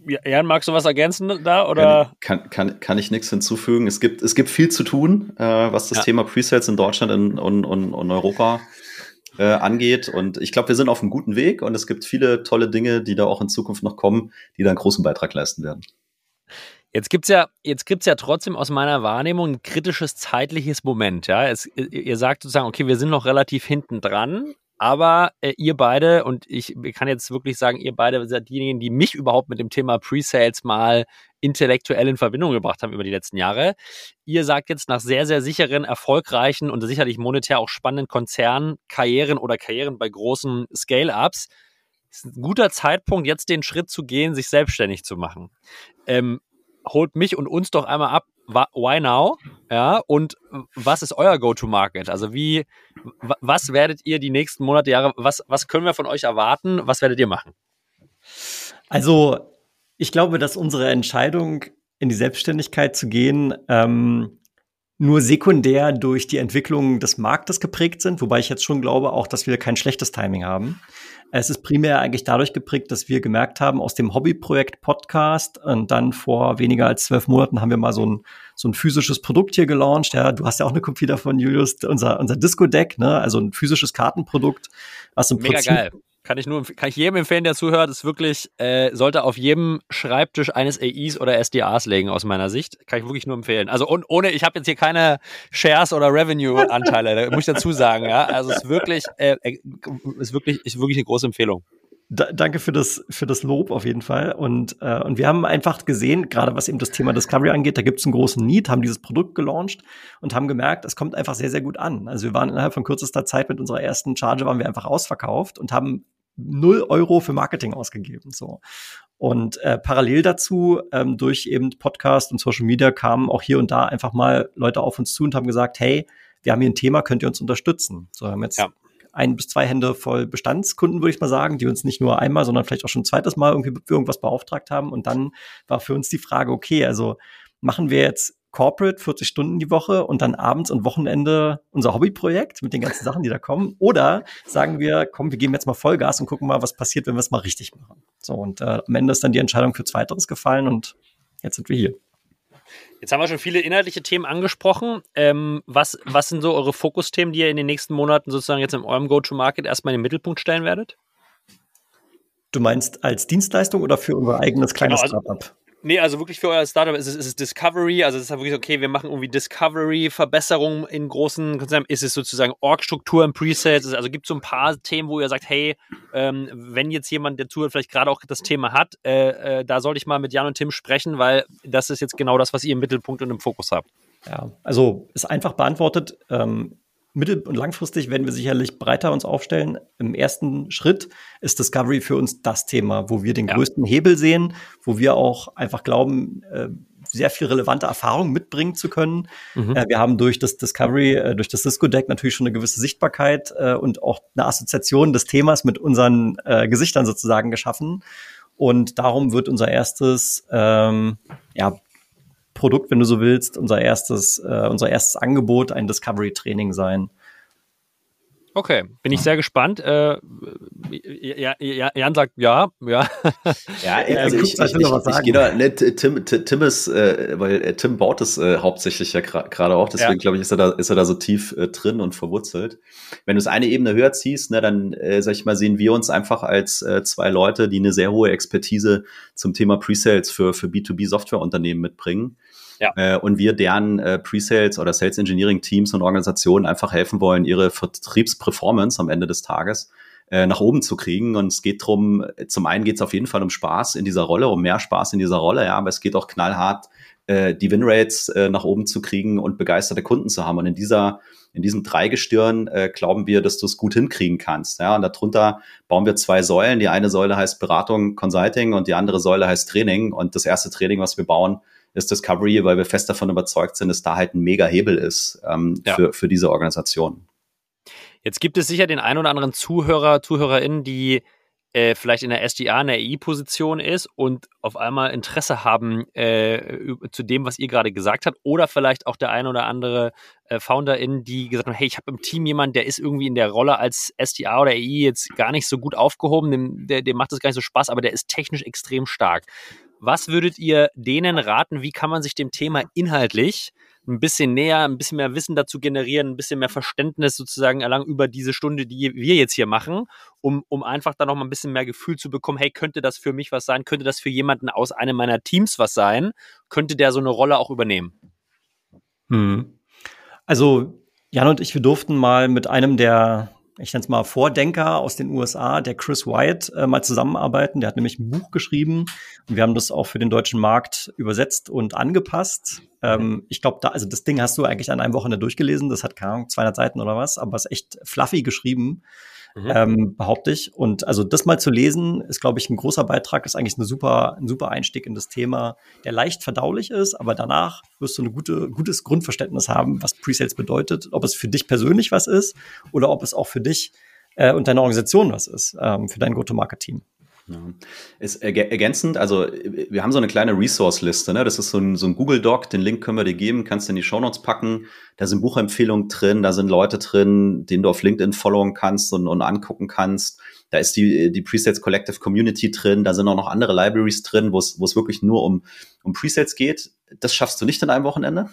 Jan, magst du was ergänzen da? Oder? Kann, kann, kann ich nichts hinzufügen. Es gibt, es gibt viel zu tun, äh, was das ja. Thema Presets in Deutschland und, und, und, und Europa äh, angeht. Und ich glaube, wir sind auf einem guten Weg und es gibt viele tolle Dinge, die da auch in Zukunft noch kommen, die da einen großen Beitrag leisten werden. Jetzt gibt's ja, jetzt gibt's ja trotzdem aus meiner Wahrnehmung ein kritisches zeitliches Moment. Ja, es, ihr sagt sozusagen, okay, wir sind noch relativ hinten dran, aber äh, ihr beide, und ich kann jetzt wirklich sagen, ihr beide seid diejenigen, die mich überhaupt mit dem Thema Pre-Sales mal intellektuell in Verbindung gebracht haben über die letzten Jahre. Ihr sagt jetzt nach sehr, sehr sicheren, erfolgreichen und sicherlich monetär auch spannenden Konzernkarrieren oder Karrieren bei großen Scale-Ups, ist ein guter Zeitpunkt, jetzt den Schritt zu gehen, sich selbstständig zu machen. Ähm, holt mich und uns doch einmal ab, why now? Ja, und was ist euer Go-to-Market? Also wie, was werdet ihr die nächsten Monate, Jahre, was, was können wir von euch erwarten? Was werdet ihr machen? Also, ich glaube, dass unsere Entscheidung, in die Selbstständigkeit zu gehen, ähm, nur sekundär durch die Entwicklung des Marktes geprägt sind, wobei ich jetzt schon glaube auch, dass wir kein schlechtes Timing haben. Es ist primär eigentlich dadurch geprägt, dass wir gemerkt haben, aus dem Hobbyprojekt Podcast und dann vor weniger als zwölf Monaten haben wir mal so ein, so ein physisches Produkt hier gelauncht. Ja, du hast ja auch eine Kopie davon, Julius, unser, unser Disco-Deck, ne? also ein physisches Kartenprodukt, was im Mega Prinzip geil. Kann ich nur, kann ich jedem empfehlen, der zuhört, ist wirklich, äh, sollte auf jedem Schreibtisch eines AIs oder SDAs legen, aus meiner Sicht. Kann ich wirklich nur empfehlen. Also und ohne, ich habe jetzt hier keine Shares oder Revenue-Anteile, da muss ich dazu sagen, ja. Also es ist wirklich, äh, äh, ist wirklich, ist wirklich eine große Empfehlung. Da, danke für das, für das Lob auf jeden Fall. Und, äh, und wir haben einfach gesehen, gerade was eben das Thema Discovery angeht, da gibt es einen großen Need, haben dieses Produkt gelauncht und haben gemerkt, es kommt einfach sehr, sehr gut an. Also wir waren innerhalb von kürzester Zeit mit unserer ersten Charge, waren wir einfach ausverkauft und haben null Euro für Marketing ausgegeben. So. Und äh, parallel dazu, ähm, durch eben Podcast und Social Media kamen auch hier und da einfach mal Leute auf uns zu und haben gesagt, hey, wir haben hier ein Thema, könnt ihr uns unterstützen? So haben jetzt ja ein bis zwei Hände voll Bestandskunden, würde ich mal sagen, die uns nicht nur einmal, sondern vielleicht auch schon ein zweites Mal irgendwie für irgendwas beauftragt haben. Und dann war für uns die Frage, okay, also machen wir jetzt Corporate 40 Stunden die Woche und dann abends und Wochenende unser Hobbyprojekt mit den ganzen Sachen, die da kommen. Oder sagen wir, komm, wir geben jetzt mal Vollgas und gucken mal, was passiert, wenn wir es mal richtig machen. So, und äh, am Ende ist dann die Entscheidung für Zweiteres gefallen und jetzt sind wir hier. Jetzt haben wir schon viele inhaltliche Themen angesprochen. Ähm, was, was sind so eure Fokusthemen, die ihr in den nächsten Monaten sozusagen jetzt in eurem Go-to-Market erstmal in den Mittelpunkt stellen werdet? Du meinst als Dienstleistung oder für unser eigenes kleines genau, also, Startup? Nee, also wirklich für euer Startup ist es, ist es Discovery, also es ist halt wirklich okay, wir machen irgendwie Discovery, Verbesserungen in großen Konzernen, ist es sozusagen Org-Struktur im Presales, also gibt es so ein paar Themen, wo ihr sagt, hey, ähm, wenn jetzt jemand, der zuhört, vielleicht gerade auch das Thema hat, äh, äh, da sollte ich mal mit Jan und Tim sprechen, weil das ist jetzt genau das, was ihr im Mittelpunkt und im Fokus habt. Ja, also ist einfach beantwortet. Ähm, mittel- und langfristig werden wir sicherlich breiter uns aufstellen. Im ersten Schritt ist Discovery für uns das Thema, wo wir den ja. größten Hebel sehen, wo wir auch einfach glauben, äh, sehr viel relevante Erfahrung mitbringen zu können. Mhm. Äh, wir haben durch das Discovery, äh, durch das Cisco Deck natürlich schon eine gewisse Sichtbarkeit äh, und auch eine Assoziation des Themas mit unseren äh, Gesichtern sozusagen geschaffen. Und darum wird unser erstes ähm, ja, Produkt, wenn du so willst, unser erstes, äh, unser erstes Angebot ein Discovery-Training sein. Okay, bin ich sehr gespannt. Äh, ja, ja, Jan sagt ja, ja. Ja, *laughs* also ich, ich, ich, ich, gehe da, ne, Tim, Tim ist, äh, weil äh, Tim baut es äh, hauptsächlich ja gerade auch, deswegen ja. glaube ich, ist er da, ist er da so tief äh, drin und verwurzelt. Wenn du es eine Ebene höher ziehst, ne, dann, äh, sag ich mal, sehen wir uns einfach als äh, zwei Leute, die eine sehr hohe Expertise zum Thema Presales für, für B2B-Softwareunternehmen mitbringen. Ja. Äh, und wir deren äh, Pre-Sales oder Sales Engineering Teams und Organisationen einfach helfen wollen, ihre Vertriebsperformance am Ende des Tages äh, nach oben zu kriegen. Und es geht drum, zum einen geht es auf jeden Fall um Spaß in dieser Rolle, um mehr Spaß in dieser Rolle, ja, aber es geht auch knallhart, die Winrates nach oben zu kriegen und begeisterte Kunden zu haben. Und in dieser in diesem Dreigestirn äh, glauben wir, dass du es gut hinkriegen kannst. Ja, und darunter bauen wir zwei Säulen. Die eine Säule heißt Beratung, Consulting und die andere Säule heißt Training. Und das erste Training, was wir bauen, ist Discovery, weil wir fest davon überzeugt sind, dass da halt ein mega Hebel ist ähm, ja. für, für diese Organisation. Jetzt gibt es sicher den einen oder anderen Zuhörer, ZuhörerInnen, die äh, vielleicht in der SDA, in der EI-Position ist und auf einmal Interesse haben äh, zu dem, was ihr gerade gesagt habt. Oder vielleicht auch der ein oder andere äh, FounderIn, die gesagt haben, hey, ich habe im Team jemanden, der ist irgendwie in der Rolle als SDA oder EI jetzt gar nicht so gut aufgehoben, dem, der, dem macht das gar nicht so Spaß, aber der ist technisch extrem stark. Was würdet ihr denen raten? Wie kann man sich dem Thema inhaltlich ein bisschen näher, ein bisschen mehr Wissen dazu generieren, ein bisschen mehr Verständnis sozusagen erlangen über diese Stunde, die wir jetzt hier machen, um, um einfach da noch mal ein bisschen mehr Gefühl zu bekommen, hey, könnte das für mich was sein? Könnte das für jemanden aus einem meiner Teams was sein? Könnte der so eine Rolle auch übernehmen? Hm. Also Jan und ich, wir durften mal mit einem der ich nenne es mal Vordenker aus den USA, der Chris Wyatt, äh, mal zusammenarbeiten. Der hat nämlich ein Buch geschrieben und wir haben das auch für den deutschen Markt übersetzt und angepasst. Ähm, ich glaube, da, also das Ding hast du eigentlich an einem Wochenende durchgelesen. Das hat keine Ahnung, 200 Seiten oder was, aber es ist echt fluffy geschrieben mhm. ähm, behaupte ich. Und also das mal zu lesen, ist, glaube ich, ein großer Beitrag, ist eigentlich eine super, ein super Einstieg in das Thema, der leicht verdaulich ist, aber danach wirst du ein gute, gutes Grundverständnis haben, was Presales bedeutet, ob es für dich persönlich was ist oder ob es auch für dich äh, und deine Organisation was ist, ähm, für dein Go-to-Market-Team. Ja. Ist ergänzend, also wir haben so eine kleine Resource-Liste, ne? Das ist so ein, so ein Google Doc, den Link können wir dir geben, kannst du in die Show Notes packen. Da sind Buchempfehlungen drin, da sind Leute drin, denen du auf LinkedIn followen kannst und, und angucken kannst. Da ist die, die Presets Collective Community drin, da sind auch noch andere Libraries drin, wo es, wo es wirklich nur um, um Presets geht. Das schaffst du nicht in einem Wochenende.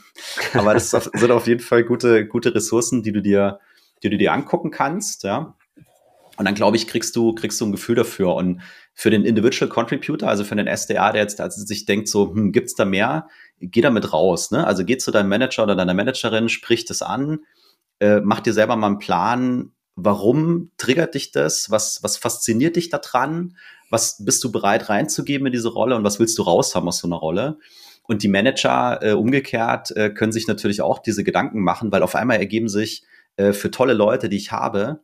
Aber das *laughs* sind auf jeden Fall gute, gute Ressourcen, die du dir, die du dir angucken kannst, ja. Und dann glaube ich, kriegst du, kriegst du ein Gefühl dafür. Und für den Individual Contributor, also für den SDA, der jetzt also sich denkt, so, hm, gibt's da mehr? Geh damit raus. Ne? Also geh zu deinem Manager oder deiner Managerin, sprich das an, äh, mach dir selber mal einen Plan, warum triggert dich das? Was, was fasziniert dich daran? Was bist du bereit reinzugeben in diese Rolle und was willst du raushaben aus so einer Rolle? Und die Manager äh, umgekehrt äh, können sich natürlich auch diese Gedanken machen, weil auf einmal ergeben sich äh, für tolle Leute, die ich habe,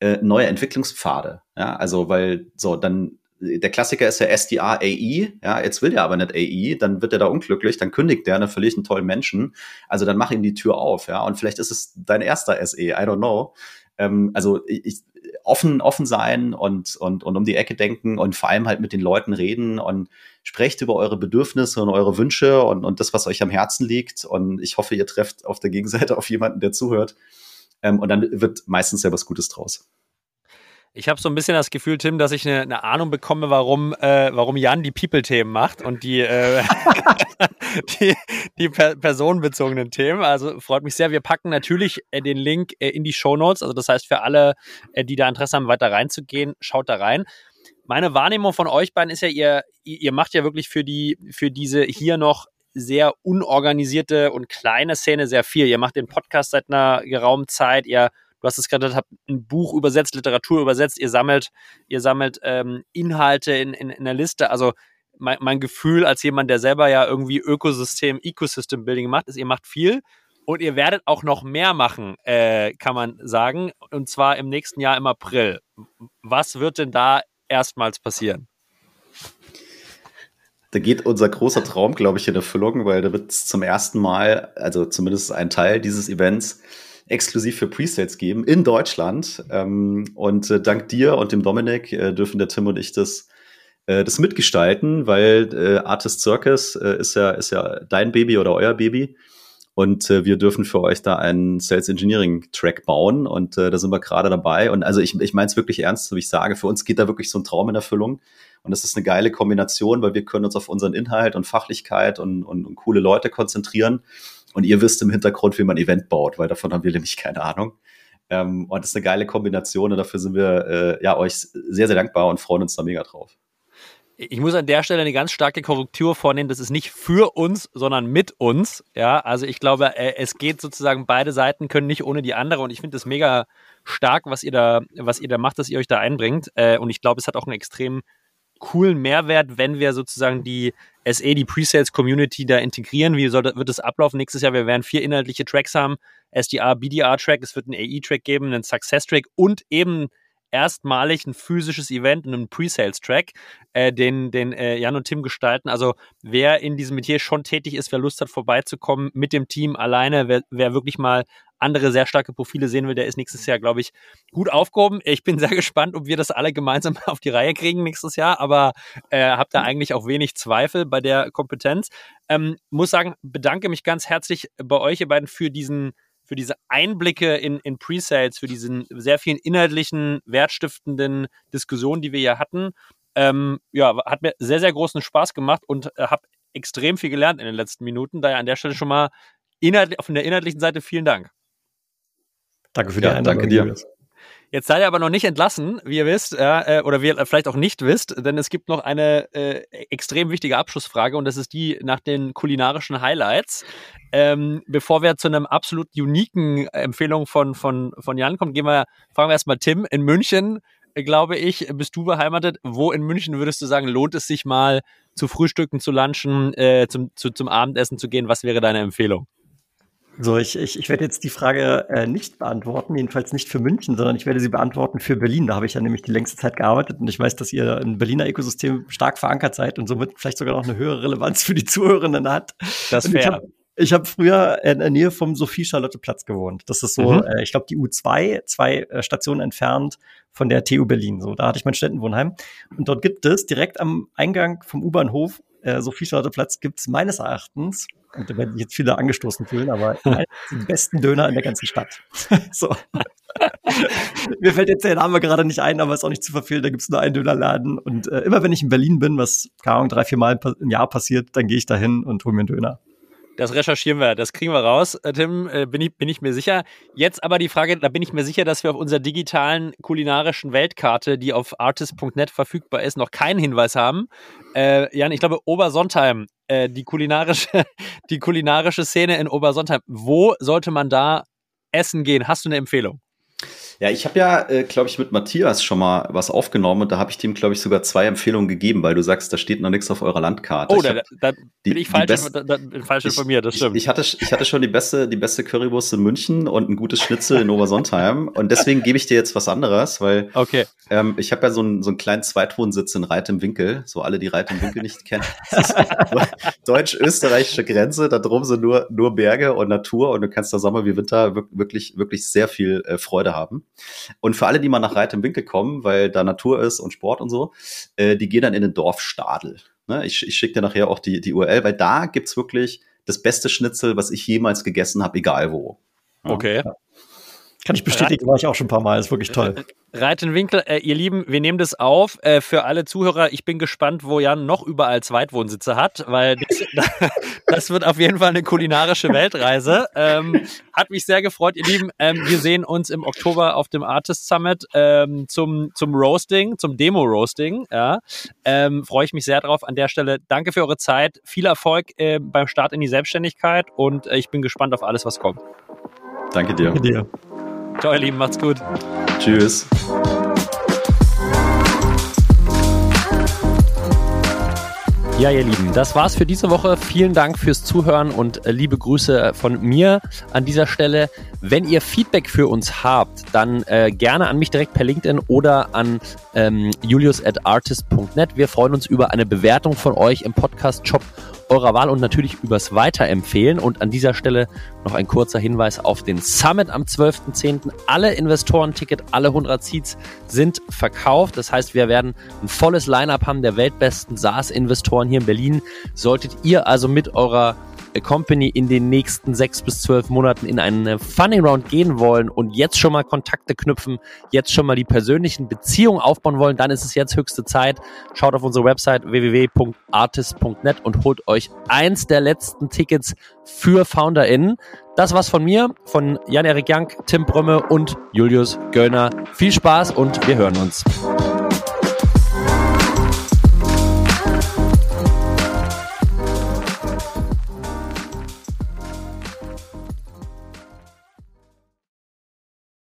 äh, neue Entwicklungspfade. Ja, also weil so dann der Klassiker ist ja SDA AI, ja, jetzt will der aber nicht AI, dann wird er da unglücklich, dann kündigt der, verliere ich einen tollen Menschen. Also dann mach ihm die Tür auf, ja, und vielleicht ist es dein erster SE, I don't know. Ähm, also ich, offen, offen sein und, und, und um die Ecke denken und vor allem halt mit den Leuten reden und sprecht über eure Bedürfnisse und eure Wünsche und, und das, was euch am Herzen liegt. Und ich hoffe, ihr trefft auf der Gegenseite *laughs* auf jemanden, der zuhört. Ähm, und dann wird meistens ja was Gutes draus. Ich habe so ein bisschen das Gefühl, Tim, dass ich eine, eine Ahnung bekomme, warum, äh, warum Jan die People-Themen macht und die, äh, *laughs* die, die per personenbezogenen Themen. Also freut mich sehr. Wir packen natürlich äh, den Link äh, in die Show Notes. Also das heißt, für alle, äh, die da Interesse haben, weiter reinzugehen, schaut da rein. Meine Wahrnehmung von euch beiden ist ja, ihr, ihr macht ja wirklich für die, für diese hier noch sehr unorganisierte und kleine Szene sehr viel. Ihr macht den Podcast seit einer geraumen Zeit. Ihr du hast es gerade habt ein Buch übersetzt, Literatur übersetzt, ihr sammelt, ihr sammelt ähm, Inhalte in, in, in der Liste. Also mein, mein Gefühl als jemand, der selber ja irgendwie Ökosystem, Ecosystem Building macht, ist, ihr macht viel und ihr werdet auch noch mehr machen, äh, kann man sagen. Und zwar im nächsten Jahr im April. Was wird denn da erstmals passieren? Da geht unser großer Traum, glaube ich, in Erfüllung, weil da wird es zum ersten Mal, also zumindest ein Teil dieses Events, exklusiv für Presets geben in Deutschland. Ähm, und äh, dank dir und dem Dominik äh, dürfen der Tim und ich das, äh, das mitgestalten, weil Artist Circus ist, ja, ist ja dein Baby oder euer Baby. Und wir dürfen für euch da einen Sales Engineering Track bauen. Und da sind wir gerade dabei. Und also ich, ich meine es wirklich ernst, so wie ich sage. Für uns geht da wirklich so ein Traum in Erfüllung. Und das ist eine geile Kombination, weil wir können uns auf unseren Inhalt und Fachlichkeit und, und, und coole Leute konzentrieren. Und ihr wisst im Hintergrund, wie man Event baut, weil davon haben wir nämlich keine Ahnung. Ähm, und das ist eine geile Kombination und dafür sind wir äh, ja euch sehr, sehr dankbar und freuen uns da mega drauf. Ich muss an der Stelle eine ganz starke Korrektur vornehmen. Das ist nicht für uns, sondern mit uns. Ja, also ich glaube, äh, es geht sozusagen, beide Seiten können nicht ohne die andere. Und ich finde das mega stark, was ihr da, was ihr da macht, dass ihr euch da einbringt. Äh, und ich glaube, es hat auch einen extrem coolen Mehrwert, wenn wir sozusagen die SE, die Presales-Community da integrieren. Wie soll, wird das ablaufen nächstes Jahr? Wir werden vier inhaltliche Tracks haben. SDR, BDR-Track, es wird einen AI-Track geben, einen Success-Track und eben erstmalig ein physisches Event und einen Pre-Sales-Track, äh, den, den äh, Jan und Tim gestalten. Also wer in diesem Metier schon tätig ist, wer Lust hat, vorbeizukommen mit dem Team alleine, wer, wer wirklich mal andere sehr starke Profile sehen will, der ist nächstes Jahr, glaube ich, gut aufgehoben. Ich bin sehr *laughs* gespannt, ob wir das alle gemeinsam *laughs* auf die Reihe kriegen nächstes Jahr, aber äh, habe da eigentlich auch wenig Zweifel bei der Kompetenz. Ähm, muss sagen, bedanke mich ganz herzlich bei euch, ihr beiden, für diesen für diese Einblicke in, in Pre-Sales, für diesen sehr vielen inhaltlichen, wertstiftenden Diskussionen, die wir hier hatten. Ähm, ja, hat mir sehr, sehr großen Spaß gemacht und äh, habe extrem viel gelernt in den letzten Minuten. Daher an der Stelle schon mal inhalt, von der inhaltlichen Seite vielen Dank. Danke für die ja, Einladung. Danke dir. Jetzt seid ihr aber noch nicht entlassen, wie ihr wisst, äh, oder wie ihr vielleicht auch nicht wisst, denn es gibt noch eine äh, extrem wichtige Abschlussfrage und das ist die nach den kulinarischen Highlights. Ähm, bevor wir zu einem absolut uniken Empfehlung von, von, von Jan kommen, gehen wir, fragen wir erstmal Tim in München, glaube ich, bist du beheimatet. Wo in München würdest du sagen, lohnt es sich mal zu frühstücken, zu lunchen, äh, zum, zu, zum Abendessen zu gehen? Was wäre deine Empfehlung? So, ich, ich, ich werde jetzt die Frage äh, nicht beantworten, jedenfalls nicht für München, sondern ich werde sie beantworten für Berlin. Da habe ich ja nämlich die längste Zeit gearbeitet und ich weiß, dass ihr im Berliner Ökosystem stark verankert seid und somit vielleicht sogar noch eine höhere Relevanz für die Zuhörenden hat. Das wäre. Ich habe hab früher in der Nähe vom Sophie-Charlotte-Platz gewohnt. Das ist so, mhm. äh, ich glaube, die U2, zwei äh, Stationen entfernt von der TU Berlin. So, da hatte ich mein Städtenwohnheim. Und dort gibt es direkt am Eingang vom U-Bahnhof äh, Sophie-Charlotte-Platz gibt es meines Erachtens und da werden sich jetzt viele angestoßen fühlen, aber *laughs* den besten Döner in der ganzen Stadt. *laughs* so. *laughs* Mir fällt jetzt der Name gerade nicht ein, aber ist auch nicht zu verfehlen. Da gibt es nur einen Dönerladen. Und äh, immer wenn ich in Berlin bin, was keine Ahnung, drei, vier Mal im Jahr passiert, dann gehe ich da hin und hole mir einen Döner. Das recherchieren wir, das kriegen wir raus, äh, Tim, äh, bin, ich, bin ich mir sicher. Jetzt aber die Frage, da bin ich mir sicher, dass wir auf unserer digitalen kulinarischen Weltkarte, die auf artist.net verfügbar ist, noch keinen Hinweis haben. Äh, Jan, ich glaube, Obersontheim, äh, die, kulinarische, *laughs* die kulinarische Szene in Obersontheim, wo sollte man da essen gehen? Hast du eine Empfehlung? Ja, ich habe ja, äh, glaube ich, mit Matthias schon mal was aufgenommen und da habe ich dem, glaube ich, sogar zwei Empfehlungen gegeben, weil du sagst, da steht noch nichts auf eurer Landkarte. Oh, da, da, bin ich falsch, best, da, da, falsch ich, mir, das stimmt. Ich, ich, hatte, ich hatte schon die beste, die beste Currywurst in München und ein gutes Schnitzel in Obersontheim *laughs* und deswegen gebe ich dir jetzt was anderes, weil okay. ähm, ich habe ja so, ein, so einen kleinen Zweitwohnsitz in Reit im Winkel, so alle, die Reit im Winkel nicht kennen. *laughs* Deutsch-österreichische Grenze, da drum sind nur, nur Berge und Natur und du kannst da Sommer wie Winter wirklich, wirklich sehr viel äh, Freude Freude haben. Und für alle, die mal nach Reit im Winkel kommen, weil da Natur ist und Sport und so, äh, die gehen dann in den Dorf Stadel. Ne? Ich, ich schicke dir nachher auch die, die URL, weil da gibt's wirklich das beste Schnitzel, was ich jemals gegessen habe, egal wo. Ja. Okay. Kann ich bestätigen, war ich auch schon ein paar Mal, ist wirklich toll. Reitenwinkel, äh, ihr Lieben, wir nehmen das auf. Äh, für alle Zuhörer, ich bin gespannt, wo Jan noch überall Zweitwohnsitze hat, weil das, *laughs* das wird auf jeden Fall eine kulinarische Weltreise. Ähm, hat mich sehr gefreut, ihr Lieben. Ähm, wir sehen uns im Oktober auf dem Artist Summit ähm, zum, zum Roasting, zum Demo-Roasting. Ja. Ähm, Freue ich mich sehr drauf. An der Stelle danke für eure Zeit. Viel Erfolg äh, beim Start in die Selbstständigkeit und äh, ich bin gespannt auf alles, was kommt. Danke dir. Danke dir. Ciao, ihr Lieben, macht's gut. Tschüss. Ja, ihr Lieben, das war's für diese Woche. Vielen Dank fürs Zuhören und äh, liebe Grüße von mir an dieser Stelle. Wenn ihr Feedback für uns habt, dann äh, gerne an mich direkt per LinkedIn oder an ähm, julius at artist.net. Wir freuen uns über eine Bewertung von euch im Podcast-Shop eurer Wahl und natürlich übers Weiterempfehlen. Und an dieser Stelle noch ein kurzer Hinweis auf den Summit am 12.10. Alle Investorenticket, alle 100 Seats sind verkauft. Das heißt, wir werden ein volles Lineup haben der weltbesten SaaS-Investoren hier in Berlin. Solltet ihr also mit eurer Company in den nächsten sechs bis zwölf Monaten in eine Funding Round gehen wollen und jetzt schon mal Kontakte knüpfen, jetzt schon mal die persönlichen Beziehungen aufbauen wollen, dann ist es jetzt höchste Zeit. Schaut auf unsere Website www.artist.net und holt euch eins der letzten Tickets für FounderInnen. Das war's von mir, von Jan-Erik Jank, Tim Brömme und Julius Göllner. Viel Spaß und wir hören uns.